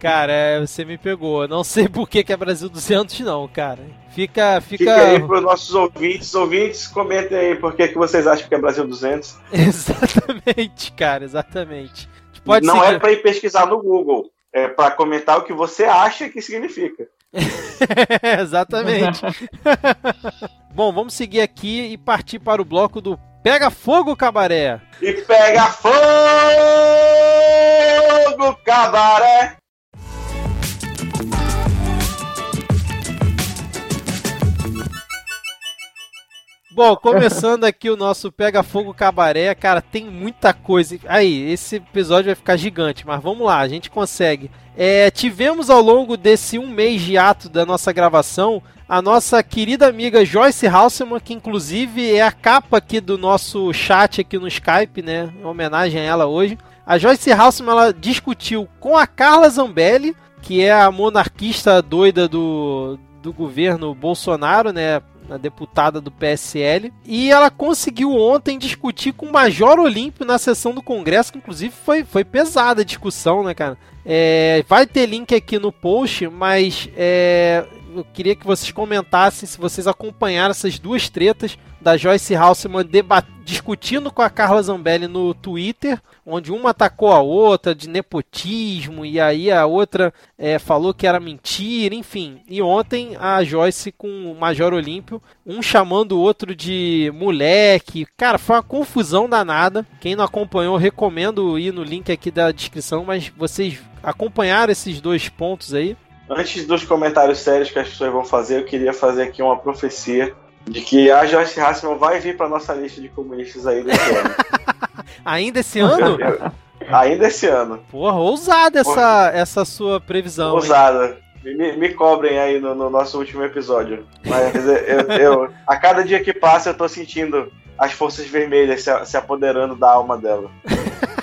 Cara, é, você me pegou. Não sei por que, que é Brasil 200, não, cara. Fica. Fica. fica aí para os nossos ouvintes. Ouvintes, comentem aí por que, que vocês acham que é Brasil 200. Exatamente, cara, exatamente. Pode Não seguir. é para ir pesquisar no Google, é para comentar o que você acha que significa. Exatamente. Bom, vamos seguir aqui e partir para o bloco do Pega Fogo Cabaré. E pega fogo, cabaré! Bom, começando aqui o nosso Pega Fogo Cabaré, cara, tem muita coisa. Aí, esse episódio vai ficar gigante, mas vamos lá, a gente consegue. É, tivemos ao longo desse um mês de ato da nossa gravação a nossa querida amiga Joyce Halseman, que inclusive é a capa aqui do nosso chat aqui no Skype, né? Em homenagem a ela hoje. A Joyce Halseman ela discutiu com a Carla Zambelli, que é a monarquista doida do, do governo Bolsonaro, né? A deputada do PSL. E ela conseguiu ontem discutir com o Major Olímpio na sessão do Congresso, que inclusive foi, foi pesada a discussão, né, cara? É, vai ter link aqui no post, mas é, eu queria que vocês comentassem se vocês acompanharam essas duas tretas da Joyce Halseman discutindo com a Carla Zambelli no Twitter, onde uma atacou a outra de nepotismo e aí a outra é, falou que era mentira, enfim. E ontem a Joyce com o Major Olímpio, um chamando o outro de moleque. Cara, foi uma confusão danada. Quem não acompanhou, recomendo ir no link aqui da descrição, mas vocês acompanharam esses dois pontos aí? Antes dos comentários sérios que as pessoas vão fazer, eu queria fazer aqui uma profecia de que a Joyce Hasselman vai vir para nossa lista de comunistas aí desse ano. Ainda esse ano? Ainda esse ano. Porra, ousada essa, essa sua previsão. Ousada. Me, me, cobrem aí no, no, nosso último episódio. Mas eu, eu, a cada dia que passa eu tô sentindo as forças vermelhas se, se apoderando da alma dela.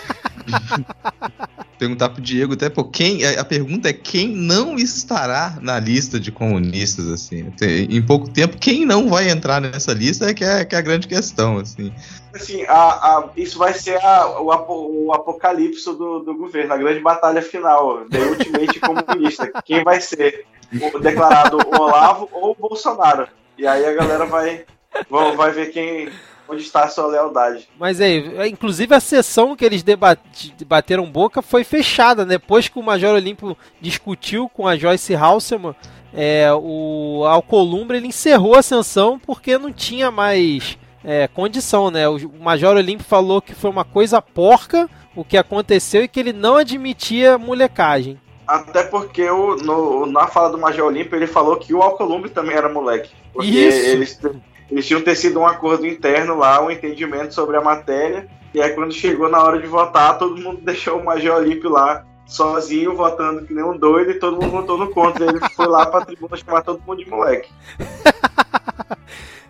perguntar pro Diego até, pô, quem. A pergunta é quem não estará na lista de comunistas, assim. Em pouco tempo, quem não vai entrar nessa lista é que é, que é a grande questão, assim. Assim, a, a, isso vai ser a, o, o, apocalipse do, do governo, a grande batalha final, The Ultimate Comunista. Quem vai ser o, declarado o Olavo ou o Bolsonaro? E aí a galera vai, vai ver quem, onde está a sua lealdade. Mas aí, inclusive a sessão que eles debateram boca foi fechada, né? depois que o Major Olímpio discutiu com a Joyce Halseman, é, o Alcolumbre ele encerrou a sessão porque não tinha mais é, condição, né? O Major Olímpio falou que foi uma coisa porca o que aconteceu e que ele não admitia molecagem. Até porque o, no, na fala do Major Olímpio ele falou que o Alcolumbre também era moleque. Porque Isso. eles eles tinham tecido um acordo interno lá, um entendimento sobre a matéria, e aí quando chegou na hora de votar, todo mundo deixou o Major Olímpio lá sozinho, votando que nem um doido, e todo mundo votou no contra. Ele foi lá pra tribuna chamar todo mundo de moleque.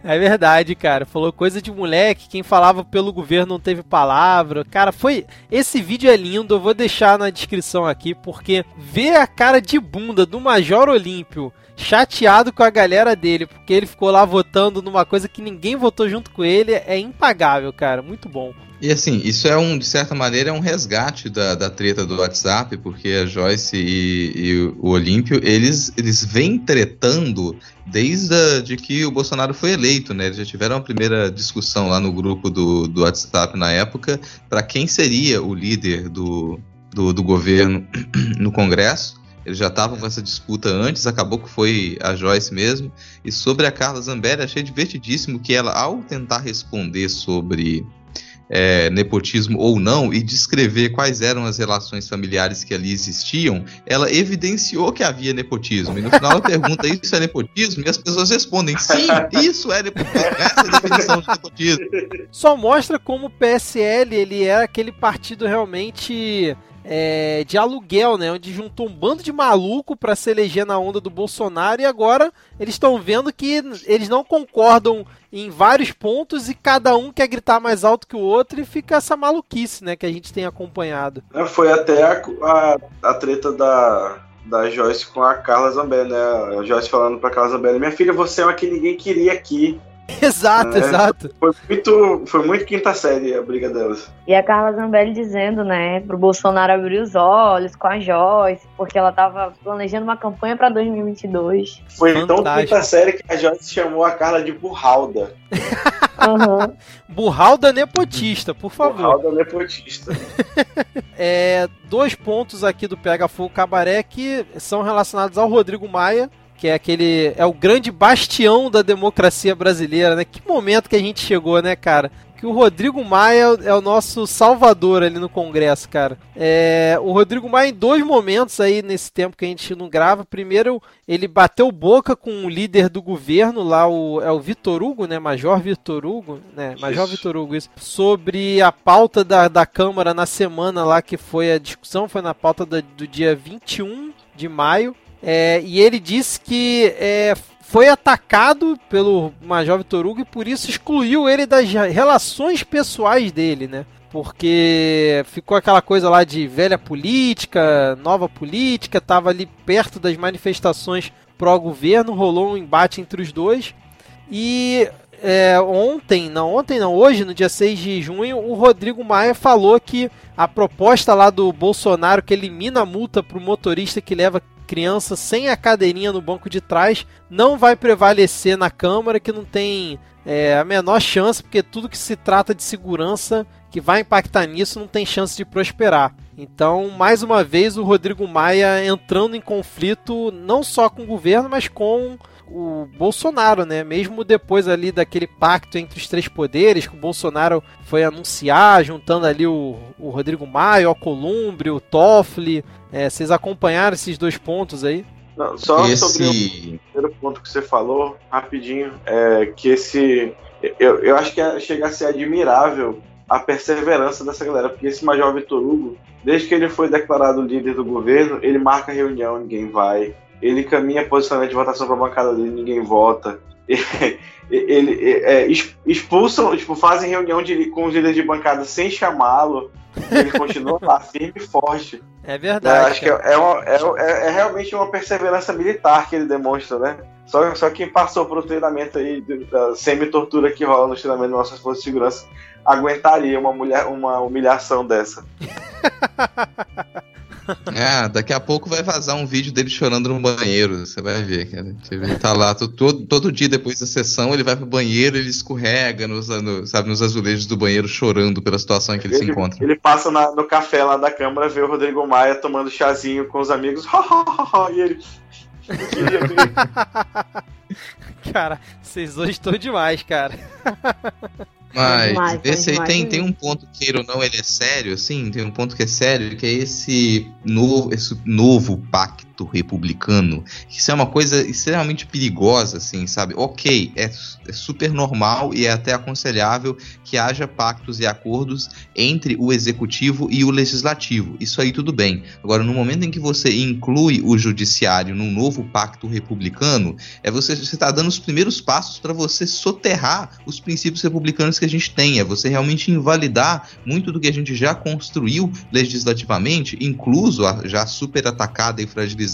É verdade, cara. Falou coisa de moleque. Quem falava pelo governo não teve palavra. Cara, foi. Esse vídeo é lindo. Eu vou deixar na descrição aqui. Porque ver a cara de bunda do Major Olímpio chateado com a galera dele, porque ele ficou lá votando numa coisa que ninguém votou junto com ele, é impagável, cara. Muito bom. E assim, isso é um, de certa maneira, é um resgate da, da treta do WhatsApp, porque a Joyce e, e o Olímpio, eles, eles vêm tretando desde a, de que o Bolsonaro foi eleito, né? Eles já tiveram a primeira discussão lá no grupo do, do WhatsApp na época, para quem seria o líder do, do, do governo no Congresso. Eles já estavam com essa disputa antes, acabou que foi a Joyce mesmo. E sobre a Carla Zambelli, achei divertidíssimo que ela, ao tentar responder sobre é, nepotismo ou não e descrever quais eram as relações familiares que ali existiam, ela evidenciou que havia nepotismo. E no final ela pergunta: Isso é nepotismo? E as pessoas respondem: Sim, isso é nepotismo. Essa é a definição de nepotismo. Só mostra como o PSL ele era aquele partido realmente é, de aluguel, né? Onde juntou um bando de maluco para se eleger na onda do Bolsonaro e agora eles estão vendo que eles não concordam em vários pontos e cada um quer gritar mais alto que o outro e fica essa maluquice, né? Que a gente tem acompanhado. É, foi até a, a, a treta da, da Joyce com a Carla Zambelli, né? A Joyce falando pra Carla Zambelli, minha filha, você é uma que ninguém queria aqui. Exato, é, exato. Foi muito, foi muito quinta série a briga delas. E a Carla Zambelli dizendo, né, pro Bolsonaro abrir os olhos com a Joyce, porque ela tava planejando uma campanha pra 2022. Foi Fantástico. tão quinta série que a Joyce chamou a Carla de burralda. uhum. Burralda nepotista, por favor. Burralda nepotista. é, dois pontos aqui do Pega Fogo Cabaré que são relacionados ao Rodrigo Maia, que é aquele é o grande bastião da democracia brasileira, né? Que momento que a gente chegou, né, cara? Que o Rodrigo Maia é o nosso salvador ali no Congresso, cara. É, o Rodrigo Maia, em dois momentos aí nesse tempo que a gente não grava. Primeiro, ele bateu boca com o líder do governo lá, o, é o Vitor Hugo, né? Major Vitor Hugo, né? Major Vitor Hugo, isso. Sobre a pauta da, da Câmara na semana lá que foi a discussão, foi na pauta do, do dia 21 de maio. É, e ele disse que é, foi atacado pelo Major Vitor Hugo e por isso excluiu ele das relações pessoais dele, né? Porque ficou aquela coisa lá de velha política, nova política, tava ali perto das manifestações pró-governo, rolou um embate entre os dois. E é, ontem, não, ontem não, hoje, no dia 6 de junho, o Rodrigo Maia falou que a proposta lá do Bolsonaro que elimina a multa para o motorista que leva criança sem a cadeirinha no banco de trás não vai prevalecer na Câmara, que não tem é, a menor chance, porque tudo que se trata de segurança que vai impactar nisso não tem chance de prosperar. Então, mais uma vez, o Rodrigo Maia entrando em conflito não só com o governo, mas com o Bolsonaro, né? Mesmo depois ali daquele pacto entre os três poderes que o Bolsonaro foi anunciar, juntando ali o, o Rodrigo Maia, o Alcolumbre, o Toffoli. É, vocês acompanharam esses dois pontos aí? Não, só esse... sobre o primeiro ponto que você falou, rapidinho, é que esse. Eu, eu acho que é, chega a ser admirável a perseverança dessa galera, porque esse Major Vitor Hugo, desde que ele foi declarado líder do governo, ele marca reunião, ninguém vai ele caminha posicionamento de votação para a bancada dele, ninguém vota. Ele, ele é, expulsam, tipo, fazem reunião de, com os líderes de bancada sem chamá-lo. Ele continua lá firme e forte. É verdade. É, acho que é, é, uma, é, é, realmente uma perseverança militar que ele demonstra, né? Só, só quem passou por um treinamento aí da semi-tortura que rola no treinamento das nossas forças de segurança aguentaria uma, mulher, uma humilhação dessa. É, daqui a pouco vai vazar um vídeo dele chorando no banheiro. Você vai ver, cara. Ele tá lá todo, todo dia depois da sessão, ele vai pro banheiro, ele escorrega nos, no, sabe, nos azulejos do banheiro chorando pela situação em que ele, ele se encontra. Ele passa na, no café lá da Câmara, vê o Rodrigo Maia tomando chazinho com os amigos. e ele. cara, vocês hoje estão demais, cara. Mas demais, esse aí tem, tem um ponto, queira ou não, ele é sério, assim, tem um ponto que é sério, que é esse novo, esse novo pacto republicano. Isso é uma coisa extremamente perigosa, assim, sabe? Ok, é, é super normal e é até aconselhável que haja pactos e acordos entre o executivo e o legislativo. Isso aí tudo bem. Agora, no momento em que você inclui o judiciário num novo pacto republicano, é você está dando os primeiros passos para você soterrar os princípios republicanos que a gente tem, é você realmente invalidar muito do que a gente já construiu legislativamente, incluso a já super atacada e fragilizada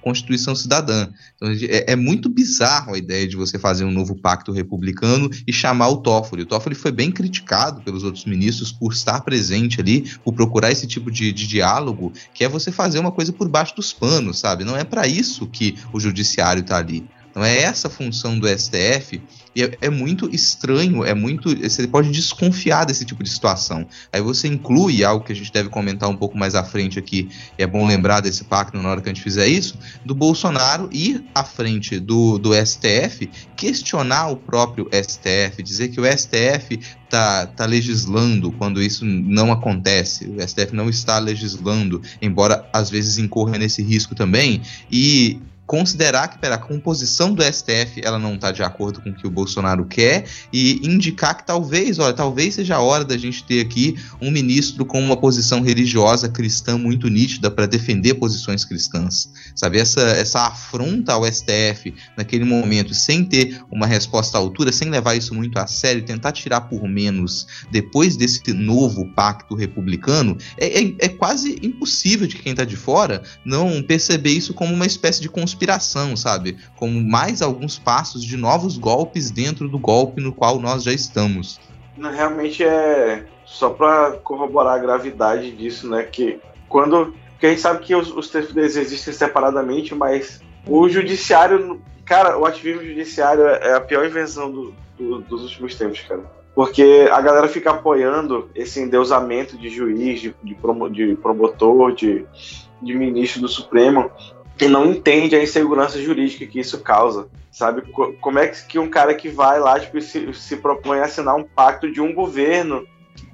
Constituição Cidadã. Então, é, é, muito bizarro a ideia de você fazer um novo pacto republicano e chamar o Toffoli. O Toffoli foi bem criticado pelos outros ministros por estar presente ali, por procurar esse tipo de, de diálogo, que é você fazer uma coisa por baixo dos panos, sabe? Não é para isso que o judiciário está ali. Então é essa função do STF e é, é, muito estranho, é muito. Você pode desconfiar desse tipo de situação. Aí você inclui algo que a gente deve comentar um pouco mais à frente aqui, é bom lembrar desse pacto na hora que a gente fizer isso, do Bolsonaro ir à frente do, do STF, questionar o próprio STF, dizer que o STF tá, tá legislando quando isso não acontece. O STF não está legislando, embora às vezes incorra nesse risco também. E considerar que pera, a composição do STF ela não está de acordo com o que o Bolsonaro quer e indicar que talvez, olha, talvez seja a hora da gente ter aqui um ministro com uma posição religiosa cristã muito nítida para defender posições cristãs. Sabe, essa, essa afronta ao STF naquele momento, sem ter uma resposta à altura, sem levar isso muito a sério, tentar tirar por menos depois desse novo pacto republicano, é, é, é quase impossível de quem está de fora não perceber isso como uma espécie de conspiração inspiração, sabe? Como mais alguns passos de novos golpes dentro do golpe no qual nós já estamos. Realmente é só para corroborar a gravidade disso, né? Que quando. Porque a gente sabe que os, os poderes existem separadamente, mas o judiciário. Cara, o ativismo judiciário é a pior invenção do, do, dos últimos tempos, cara. Porque a galera fica apoiando esse endeusamento de juiz, de, de, de promotor, de, de ministro do Supremo, que não entende a insegurança jurídica que isso causa, sabe? Como é que um cara que vai lá tipo, se, se propõe a assinar um pacto de um governo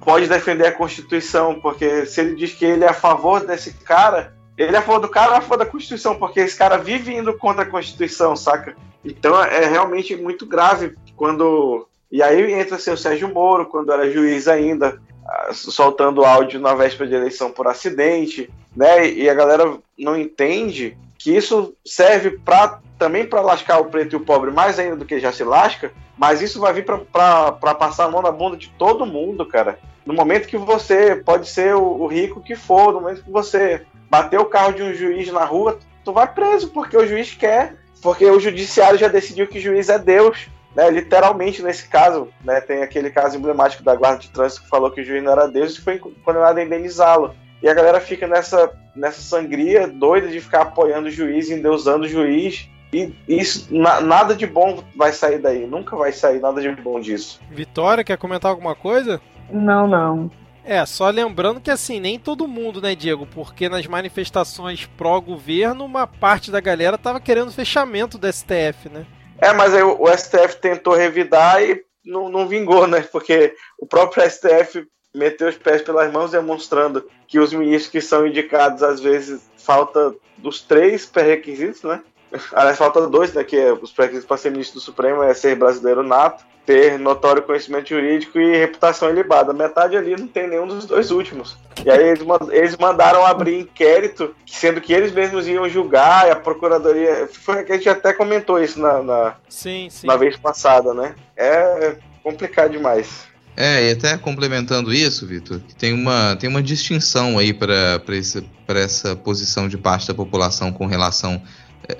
pode defender a Constituição? Porque se ele diz que ele é a favor desse cara, ele é a favor do cara é a favor da Constituição? Porque esse cara vive indo contra a Constituição, saca? Então é realmente muito grave quando. E aí entra assim, o Sérgio Moro, quando era juiz ainda, ah, soltando áudio na véspera de eleição por acidente, né? E a galera não entende que isso serve pra, também para lascar o preto e o pobre mais ainda do que já se lasca, mas isso vai vir para passar a mão na bunda de todo mundo, cara. No momento que você pode ser o, o, rico que for, no momento que você bater o carro de um juiz na rua, tu vai preso, porque o juiz quer, porque o judiciário já decidiu que juiz é Deus. né, literalmente nesse caso, né, tem aquele caso emblemático da guarda de trânsito que falou que o juiz não era Deus e foi condenado a indenizá-lo. E a galera fica nessa, nessa sangria doida de ficar apoiando o juiz, endeusando o juiz. E isso, na, nada de bom vai sair daí. Nunca vai sair nada de bom disso. Vitória, quer comentar alguma coisa? Não, não. É, só lembrando que assim, nem todo mundo, né, Diego? Porque nas manifestações pró-governo, uma parte da galera tava querendo fechamento do STF, né? É, mas aí o, STF tentou revidar e não, não vingou, né? Porque o próprio STF meteu os pés pelas mãos, demonstrando que os ministros que são indicados, às vezes, falta dos três pré-requisitos, né? Aliás, falta dois, né? Que é os pré-requisitos para ser ministro do Supremo é ser brasileiro nato, ter notório conhecimento jurídico e reputação ilibada. Metade ali não tem nenhum dos dois últimos. E aí eles, eles mandaram abrir inquérito, sendo que eles mesmos iam julgar, e a procuradoria. Foi que a gente até comentou isso na, na, sim, sim. na vez passada, né? É complicado demais. É, e até complementando isso, Vitor, tem uma, tem uma distinção aí para essa posição de parte da população com relação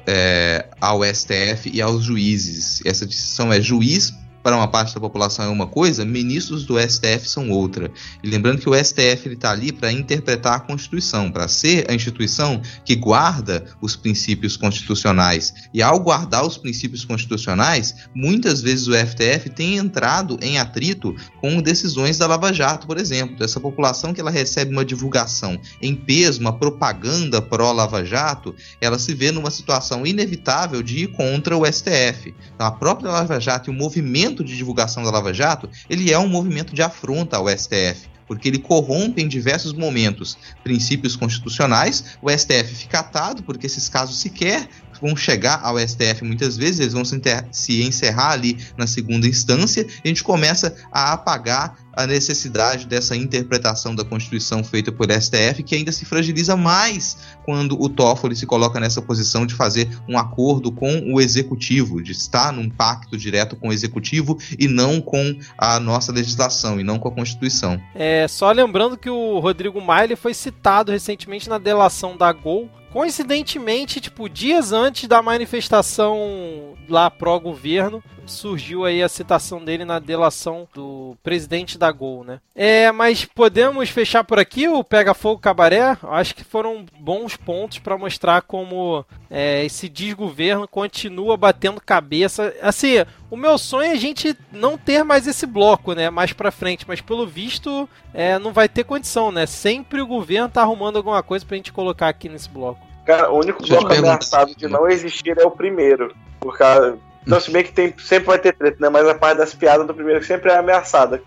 é, ao STF e aos juízes. Essa distinção é juiz para uma parte da população é uma coisa, ministros do STF são outra. E lembrando que o STF está ali para interpretar a Constituição, para ser a instituição que guarda os princípios constitucionais. E ao guardar os princípios constitucionais, muitas vezes o STF tem entrado em atrito com decisões da Lava Jato, por exemplo. Essa população que ela recebe uma divulgação em peso, uma propaganda pró-Lava Jato, ela se vê numa situação inevitável de ir contra o STF. Então, a própria Lava Jato e o movimento movimento de divulgação da Lava Jato, ele é um movimento de afronta ao STF porque ele corrompe em diversos momentos princípios constitucionais. O STF fica atado, porque esses casos sequer vão chegar ao STF muitas vezes, eles vão se, se encerrar ali na segunda instância, e a gente começa a apagar a necessidade dessa interpretação da Constituição feita por STF, que ainda se fragiliza mais quando o Toffoli se coloca nessa posição de fazer um acordo com o executivo, de estar num pacto direto com o executivo e não com a nossa legislação e não com a Constituição. É, só lembrando que o Rodrigo Maia foi citado recentemente na delação da Gol Coincidentemente, tipo, dias antes da manifestação lá pró-governo, surgiu aí a citação dele na delação do presidente da Gol, né? É, mas podemos fechar por aqui o Pega Fogo Cabaré? Acho que foram bons pontos para mostrar como é, esse desgoverno continua batendo cabeça. Assim, o meu sonho é a gente não ter mais esse bloco, né? Mais para frente, mas pelo visto é, não vai ter condição, né? Sempre o governo tá arrumando alguma coisa pra gente colocar aqui nesse bloco. Cara, o único bloco ameaçado de não existir é o primeiro. Por causa. Não, se bem que tem, sempre vai ter treta, né? Mas a parte das piadas do primeiro sempre é ameaçada.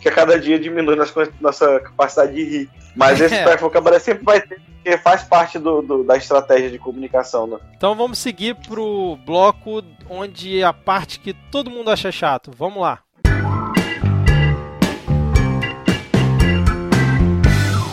Que a cada dia diminui nossa, nossa capacidade de rir. Mas esse é. Cabaré sempre vai ter, porque faz parte do, do, da estratégia de comunicação, né? Então vamos seguir pro bloco onde a parte que todo mundo acha chato. Vamos lá.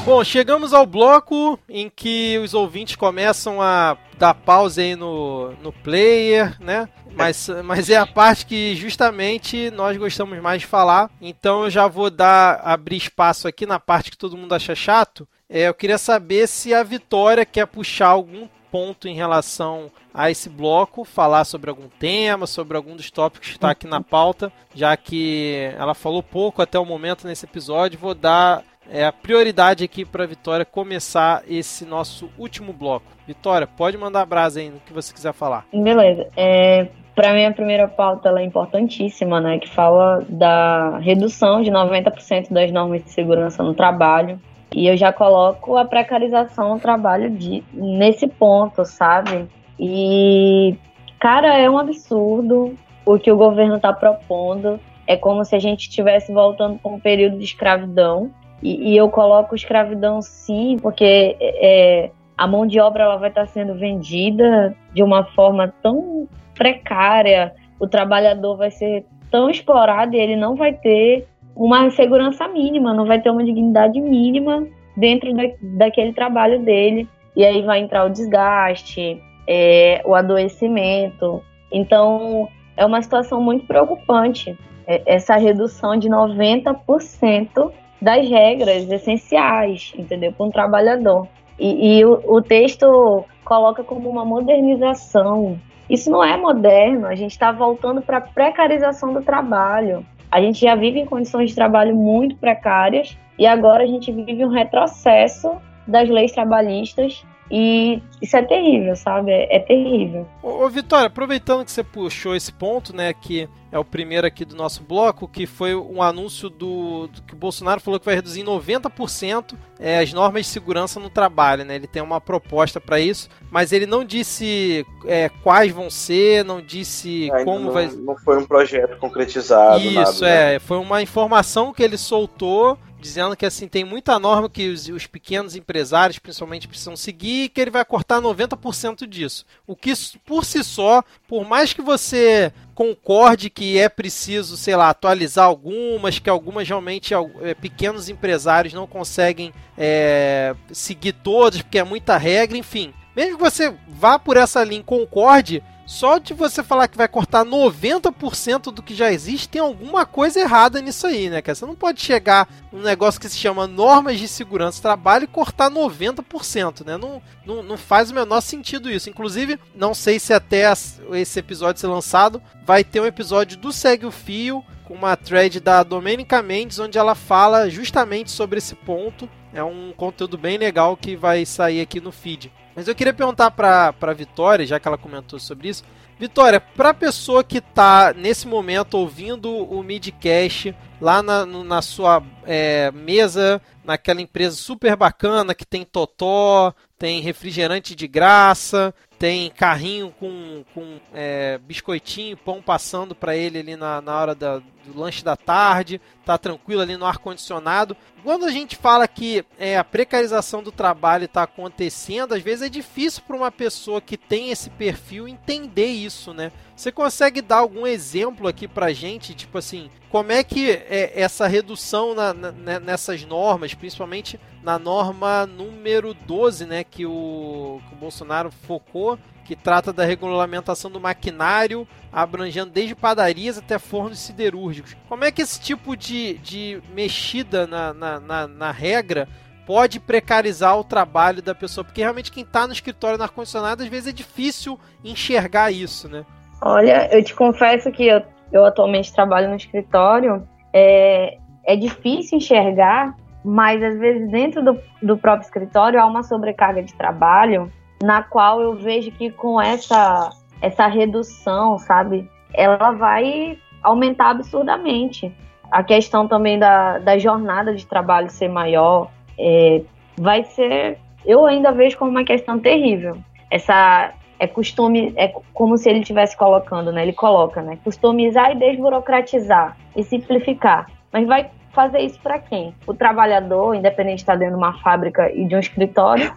Bom, chegamos ao bloco em que os ouvintes começam a dar pausa aí no, no player, né? Mas, mas é a parte que justamente nós gostamos mais de falar. Então eu já vou dar abrir espaço aqui na parte que todo mundo acha chato. É, eu queria saber se a Vitória quer puxar algum ponto em relação a esse bloco, falar sobre algum tema, sobre algum dos tópicos que está aqui na pauta, já que ela falou pouco até o momento nesse episódio, vou dar é a prioridade aqui para Vitória começar esse nosso último bloco. Vitória, pode mandar a brasa aí no que você quiser falar. Beleza. É, para mim, a primeira pauta é importantíssima, né? Que fala da redução de 90% das normas de segurança no trabalho. E eu já coloco a precarização no trabalho de, nesse ponto, sabe? E, cara, é um absurdo o que o governo está propondo. É como se a gente estivesse voltando para um período de escravidão e, e eu coloco escravidão sim, porque é, a mão de obra ela vai estar sendo vendida de uma forma tão precária, o trabalhador vai ser tão explorado e ele não vai ter uma segurança mínima, não vai ter uma dignidade mínima dentro da, daquele trabalho dele. E aí vai entrar o desgaste, é, o adoecimento. Então, é uma situação muito preocupante é, essa redução de 90% das regras essenciais, entendeu? Para um trabalhador. E, e o, o, texto coloca como uma modernização Isso não é moderno, a gente está voltando para a precarização do trabalho. A gente já vive em condições de trabalho muito precárias e agora a gente vive um retrocesso das leis trabalhistas e isso é terrível, sabe? É, é terrível. Ô, ô, Vitória, aproveitando que você puxou esse ponto, né, que é o primeiro aqui do nosso bloco, que foi um anúncio do, do que o Bolsonaro falou que vai reduzir em 90% é, as normas de segurança no trabalho, né? Ele tem uma proposta para isso, mas ele não disse é, quais vão ser, não disse é, como não, vai. Não foi um projeto concretizado. Isso, nada, é. Né? Foi uma informação que ele soltou dizendo que assim tem muita norma que os, os, pequenos empresários principalmente precisam seguir e que ele vai cortar 90% disso. O que por si só, por mais que você concorde que é preciso, sei lá, atualizar algumas, que algumas realmente é, pequenos empresários não conseguem é, seguir todas, porque é muita regra, enfim. Mesmo que você vá por essa linha concorde, só de você falar que vai cortar 90% do que já existe, tem alguma coisa errada nisso aí, né, cara? Você não pode chegar num negócio que se chama normas de segurança do trabalho e cortar 90%, né? Não, não, não faz o menor sentido isso. Inclusive, não sei se até esse episódio ser lançado, vai ter um episódio do Segue o Fio, com uma thread da Domenica Mendes, onde ela fala justamente sobre esse ponto. É um conteúdo bem legal que vai sair aqui no feed. Mas eu queria perguntar pra, pra Vitória, já que ela comentou sobre isso. Vitória, pra pessoa que tá nesse momento ouvindo o Midcast lá na, na sua é, mesa, naquela empresa super bacana que tem totó, tem refrigerante de graça, tem carrinho com, com é, biscoitinho, pão passando para ele ali na, na hora da, do lanche da tarde, tá tranquilo ali no ar-condicionado. Quando a gente fala que é, a precarização do trabalho está acontecendo, às vezes é difícil para uma pessoa que tem esse perfil entender isso, né? Você consegue dar algum exemplo aqui pra gente, tipo assim, como é que é essa redução na, na, nessas normas, principalmente na norma número 12, né, que o, que o Bolsonaro focou, que trata da regulamentação do maquinário, abrangendo desde padarias até fornos siderúrgicos. Como é que esse tipo de, de mexida na, na, na, na regra pode precarizar o trabalho da pessoa? Porque realmente quem está no escritório no ar-condicionado, às vezes é difícil enxergar isso, né? Olha, eu te confesso que eu, eu atualmente trabalho no escritório, é, é difícil enxergar, mas às vezes dentro do, do próprio escritório há uma sobrecarga de trabalho na qual eu vejo que com essa, essa redução, sabe, ela vai aumentar absurdamente. A questão também da, da jornada de trabalho ser maior é, vai ser. Eu ainda vejo como uma questão terrível. Essa é costume, é como se ele estivesse colocando, né? Ele coloca, né? Customizar e desburocratizar e simplificar. Mas vai fazer isso para quem? O trabalhador, independente de estar dentro de uma fábrica e de um escritório,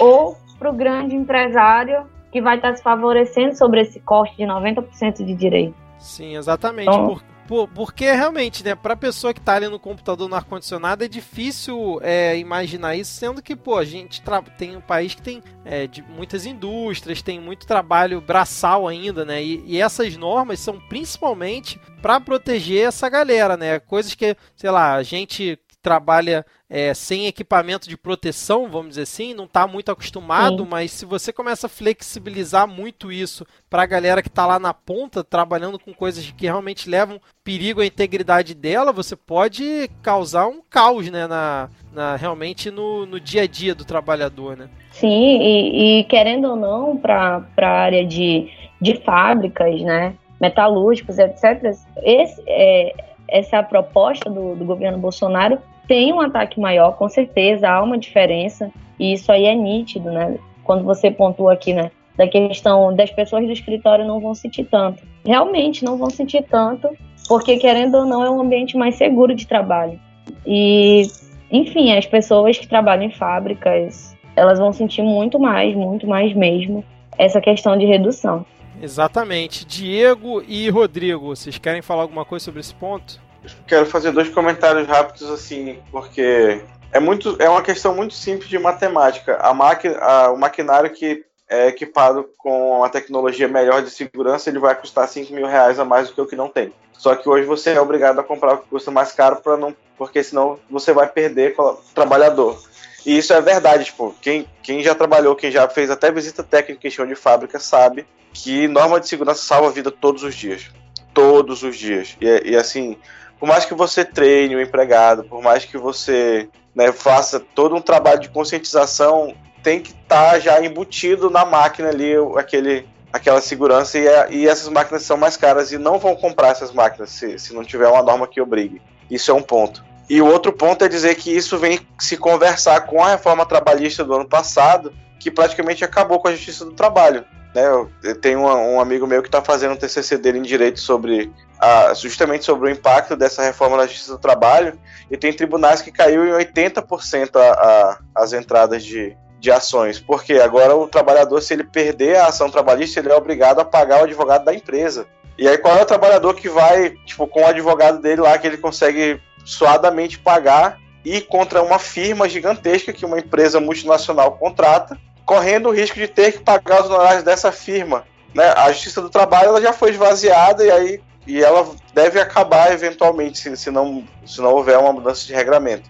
ou para o grande empresário que vai estar se favorecendo sobre esse corte de 90% de direito. Sim, exatamente. Então, por, por, porque realmente, né, para pessoa que está ali no computador no ar-condicionado é difícil é, imaginar isso, sendo que, pô, a gente tem um país que tem é, de muitas indústrias, tem muito trabalho braçal ainda, né? E, e essas normas são principalmente para proteger essa galera, né? Coisas que, sei lá, a gente trabalha é, sem equipamento de proteção, vamos dizer assim, não está muito acostumado, Sim. mas se você começa a flexibilizar muito isso para a galera que está lá na ponta, trabalhando com coisas que realmente levam perigo à integridade dela, você pode causar um caos, né, na, na realmente no, no dia a dia do trabalhador, né? Sim, e, e querendo ou não, para a área de, de fábricas, né, metalúrgicos, etc., esse, é, essa proposta do, do governo Bolsonaro tem um ataque maior, com certeza, há uma diferença, e isso aí é nítido, né? Quando você pontua aqui, né? Da questão das pessoas do escritório não vão sentir tanto. Realmente não vão sentir tanto, porque querendo ou não é um ambiente mais seguro de trabalho. E, enfim, as pessoas que trabalham em fábricas, elas vão sentir muito mais, muito mais mesmo, essa questão de redução. Exatamente. Diego e Rodrigo, vocês querem falar alguma coisa sobre esse ponto? Quero fazer dois comentários rápidos assim, porque é muito é uma questão muito simples de matemática. A máquina, o maquinário que é equipado com uma tecnologia melhor de segurança, ele vai custar 5 mil reais a mais do que o que não tem. Só que hoje você é obrigado a comprar o que custa mais caro para não, porque senão você vai perder trabalhador. E isso é verdade, tipo, quem, quem já trabalhou, quem já fez até visita técnica em chão de fábrica sabe que norma de segurança salva a vida todos os dias. Todos os dias. E, e assim, por mais que você treine o empregado, por mais que você né, faça todo um trabalho de conscientização, tem que estar tá já embutido na máquina ali aquele, aquela segurança e, e, essas máquinas são mais caras e não vão comprar essas máquinas se, se não tiver uma norma que obrigue. Isso é um ponto. E o outro ponto é dizer que isso vem se conversar com a reforma trabalhista do ano passado, que praticamente acabou com a justiça do trabalho. Né? Eu tenho um, um amigo meu que está fazendo um TCC dele em direito sobre a, justamente sobre o impacto dessa reforma da justiça do trabalho, e tem tribunais que caiu em 80% a, a, as entradas de, de ações, porque agora o trabalhador, se ele perder a ação trabalhista, ele é obrigado a pagar o advogado da empresa. E aí qual é o trabalhador que vai, tipo, com o advogado dele lá, que ele consegue suadamente pagar e contra uma firma gigantesca que uma empresa multinacional contrata, correndo o risco de ter que pagar os honorários dessa firma. Né? A Justiça do Trabalho ela já foi esvaziada e aí e ela deve acabar eventualmente se, se, não, se não houver uma mudança de regramento.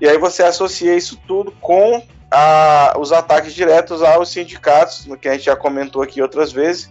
E aí você associa isso tudo com a, os ataques diretos aos sindicatos, que a gente já comentou aqui outras vezes,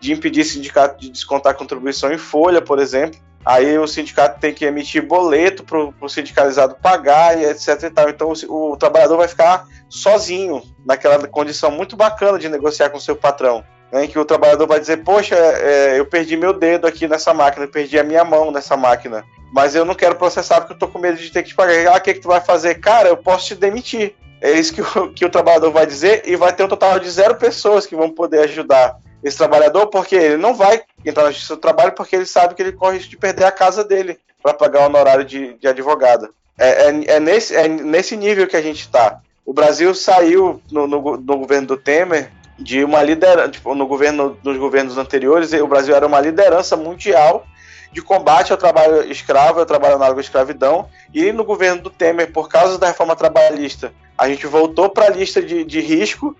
de impedir sindicato de descontar contribuição em folha, por exemplo, Aí o sindicato tem que emitir boleto para o sindicalizado pagar e etc e tal. Então o, o, trabalhador vai ficar sozinho naquela condição muito bacana de negociar com seu patrão. Né, que o trabalhador vai dizer, poxa, é, eu perdi meu dedo aqui nessa máquina, perdi a minha mão nessa máquina, mas eu não quero processar porque eu tô com medo de ter que te pagar. Ah, o que, que tu vai fazer? Cara, eu posso te demitir. É isso que o, que o trabalhador vai dizer e vai ter um total de zero pessoas que vão poder ajudar esse trabalhador, porque ele não vai entrar na justiça do trabalho porque ele sabe que ele corre risco de perder a casa dele para pagar o honorário de, de advogado. É, é, é, nesse, é nesse nível que a gente está. O Brasil saiu no, no, no, governo do Temer de uma liderança, tipo, no governo, nos governos anteriores, o Brasil era uma liderança mundial de combate ao trabalho escravo, ao trabalho análogo à escravidão, e no governo do Temer, por causa da reforma trabalhista, a gente voltou para a lista de, de risco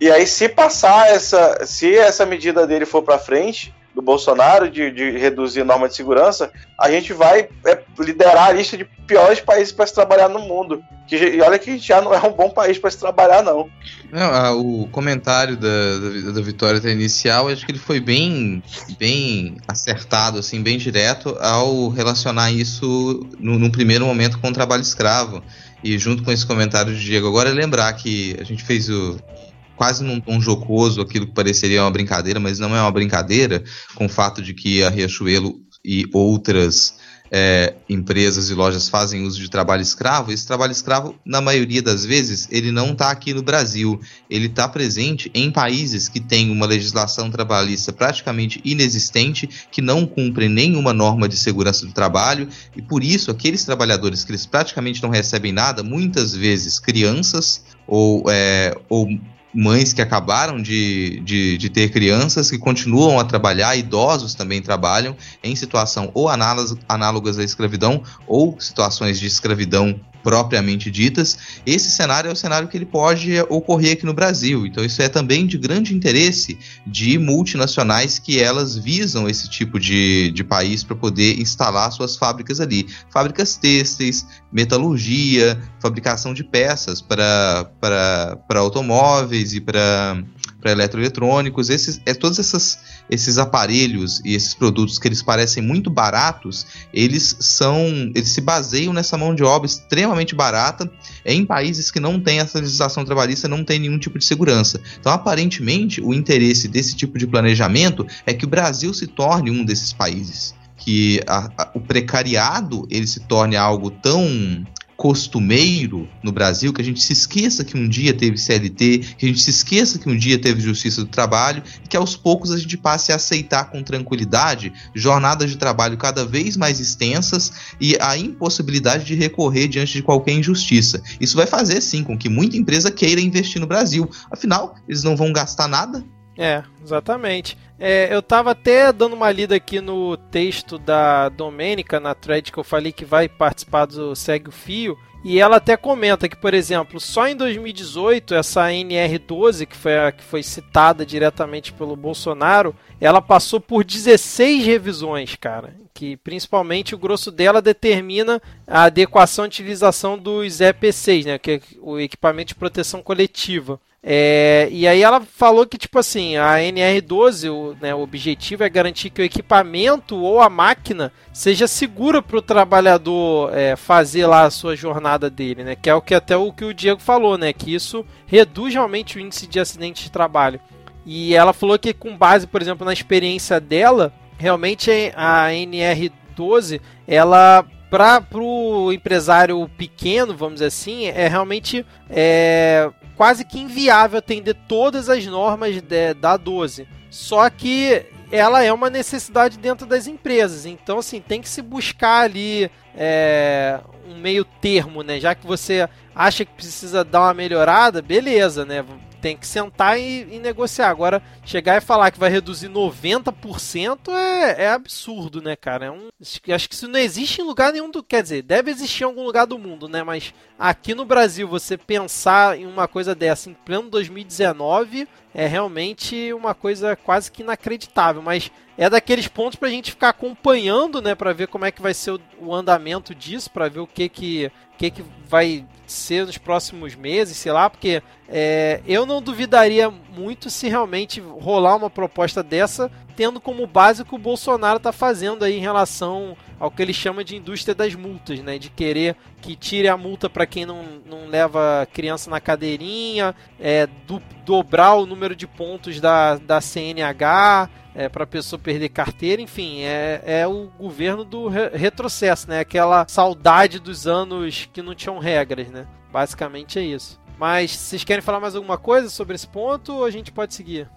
e aí, se passar essa. Se essa medida dele for para frente, do Bolsonaro, de, de, reduzir a norma de segurança, a gente vai é, liderar a lista de piores países para se trabalhar no mundo. Que, e olha que já não é um bom país para se trabalhar, não. não o comentário da, da, da Vitória inicial, acho que ele foi bem, bem acertado, assim, bem direto ao relacionar isso no primeiro momento com o trabalho escravo. E junto com esse comentário de Diego, agora é lembrar que a gente fez o, quase num tom jocoso aquilo que pareceria uma brincadeira, mas não é uma brincadeira, com o fato de que a Riachuelo e outras é, empresas e lojas fazem uso de trabalho escravo, esse trabalho escravo, na maioria das vezes, ele não está aqui no Brasil. Ele está presente em países que têm uma legislação trabalhista praticamente inexistente, que não cumprem nenhuma norma de segurança do trabalho, e por isso aqueles trabalhadores que eles praticamente não recebem nada, muitas vezes crianças ou, é, ou mães que acabaram de, de, de, ter crianças que continuam a trabalhar, idosos também trabalham em situação ou análogas, análogas à escravidão ou situações de escravidão propriamente ditas, esse cenário é o cenário que ele pode ocorrer aqui no Brasil. Então, isso é também de grande interesse de multinacionais que elas visam esse tipo de, de país para poder instalar suas fábricas ali. Fábricas têxteis, metalurgia, fabricação de peças para automóveis e para para eletroeletrônicos, esses, é, todos essas, esses aparelhos e esses produtos que eles parecem muito baratos, eles são, eles se baseiam nessa mão de obra extremamente barata em países que não têm essa legislação trabalhista, não tem nenhum tipo de segurança. Então, aparentemente, o interesse desse tipo de planejamento é que o Brasil se torne um desses países que a, a, o precariado ele se torne algo tão costumeiro no Brasil, que a gente se esqueça que um dia teve CLT, que a gente se esqueça que um dia teve Justiça do Trabalho, e que aos poucos a gente passe a aceitar com tranquilidade jornadas de trabalho cada vez mais extensas e a impossibilidade de recorrer diante de qualquer injustiça. Isso vai fazer sim com que muita empresa queira investir no Brasil. Afinal, eles não vão gastar nada É, exatamente. É, eu tava até dando uma lida aqui no texto da Domênica, na thread que eu falei que vai participar do Segue o Fio, e ela até comenta que, por exemplo, só em 2018, essa NR12, que foi a que foi citada diretamente pelo Bolsonaro, ela passou por 16 revisões, cara. Que principalmente o grosso dela determina a adequação e utilização dos EPCs, né? Que é o equipamento de proteção coletiva. É, e aí ela falou que, tipo assim, a NR12, o, né, o objetivo é garantir que o equipamento ou a máquina seja segura para o trabalhador é, fazer lá a sua jornada dele, né? Que é o que até o que o Diego falou, né? Que isso reduz realmente o índice de acidente de trabalho. E ela falou que com base, por exemplo, na experiência dela, realmente a NR12, ela para o empresário pequeno, vamos dizer assim, é realmente é, quase que inviável atender todas as normas de, da 12. Só que ela é uma necessidade dentro das empresas. Então, assim, tem que se buscar ali é, um meio termo, né? Já que você acha que precisa dar uma melhorada, beleza, né? Tem que sentar e, e, negociar. Agora, chegar e falar que vai reduzir 90% é, é absurdo, né, cara? É um, acho que isso não existe em lugar nenhum do. Quer dizer, deve existir em algum lugar do mundo, né? Mas aqui no Brasil, você pensar em uma coisa dessa em pleno 2019 é realmente uma coisa quase que inacreditável. Mas é daqueles pontos para a gente ficar acompanhando, né, para ver como é que vai ser o, o andamento disso, para ver o que que, que que vai ser nos próximos meses, sei lá, porque é, eu não duvidaria muito se realmente rolar uma proposta dessa, tendo como base o que o Bolsonaro está fazendo aí em relação ao que ele chama de indústria das multas, né, de querer que tire a multa para quem não, não leva criança na cadeirinha, é, do, dobrar o número de pontos da, da CNH, é, para a pessoa perder carteira, enfim, é, é o governo do re retrocesso, né? Aquela saudade dos anos que não tinham regras, né? Basicamente é isso. Mas vocês querem falar mais alguma coisa sobre esse ponto ou a gente pode seguir?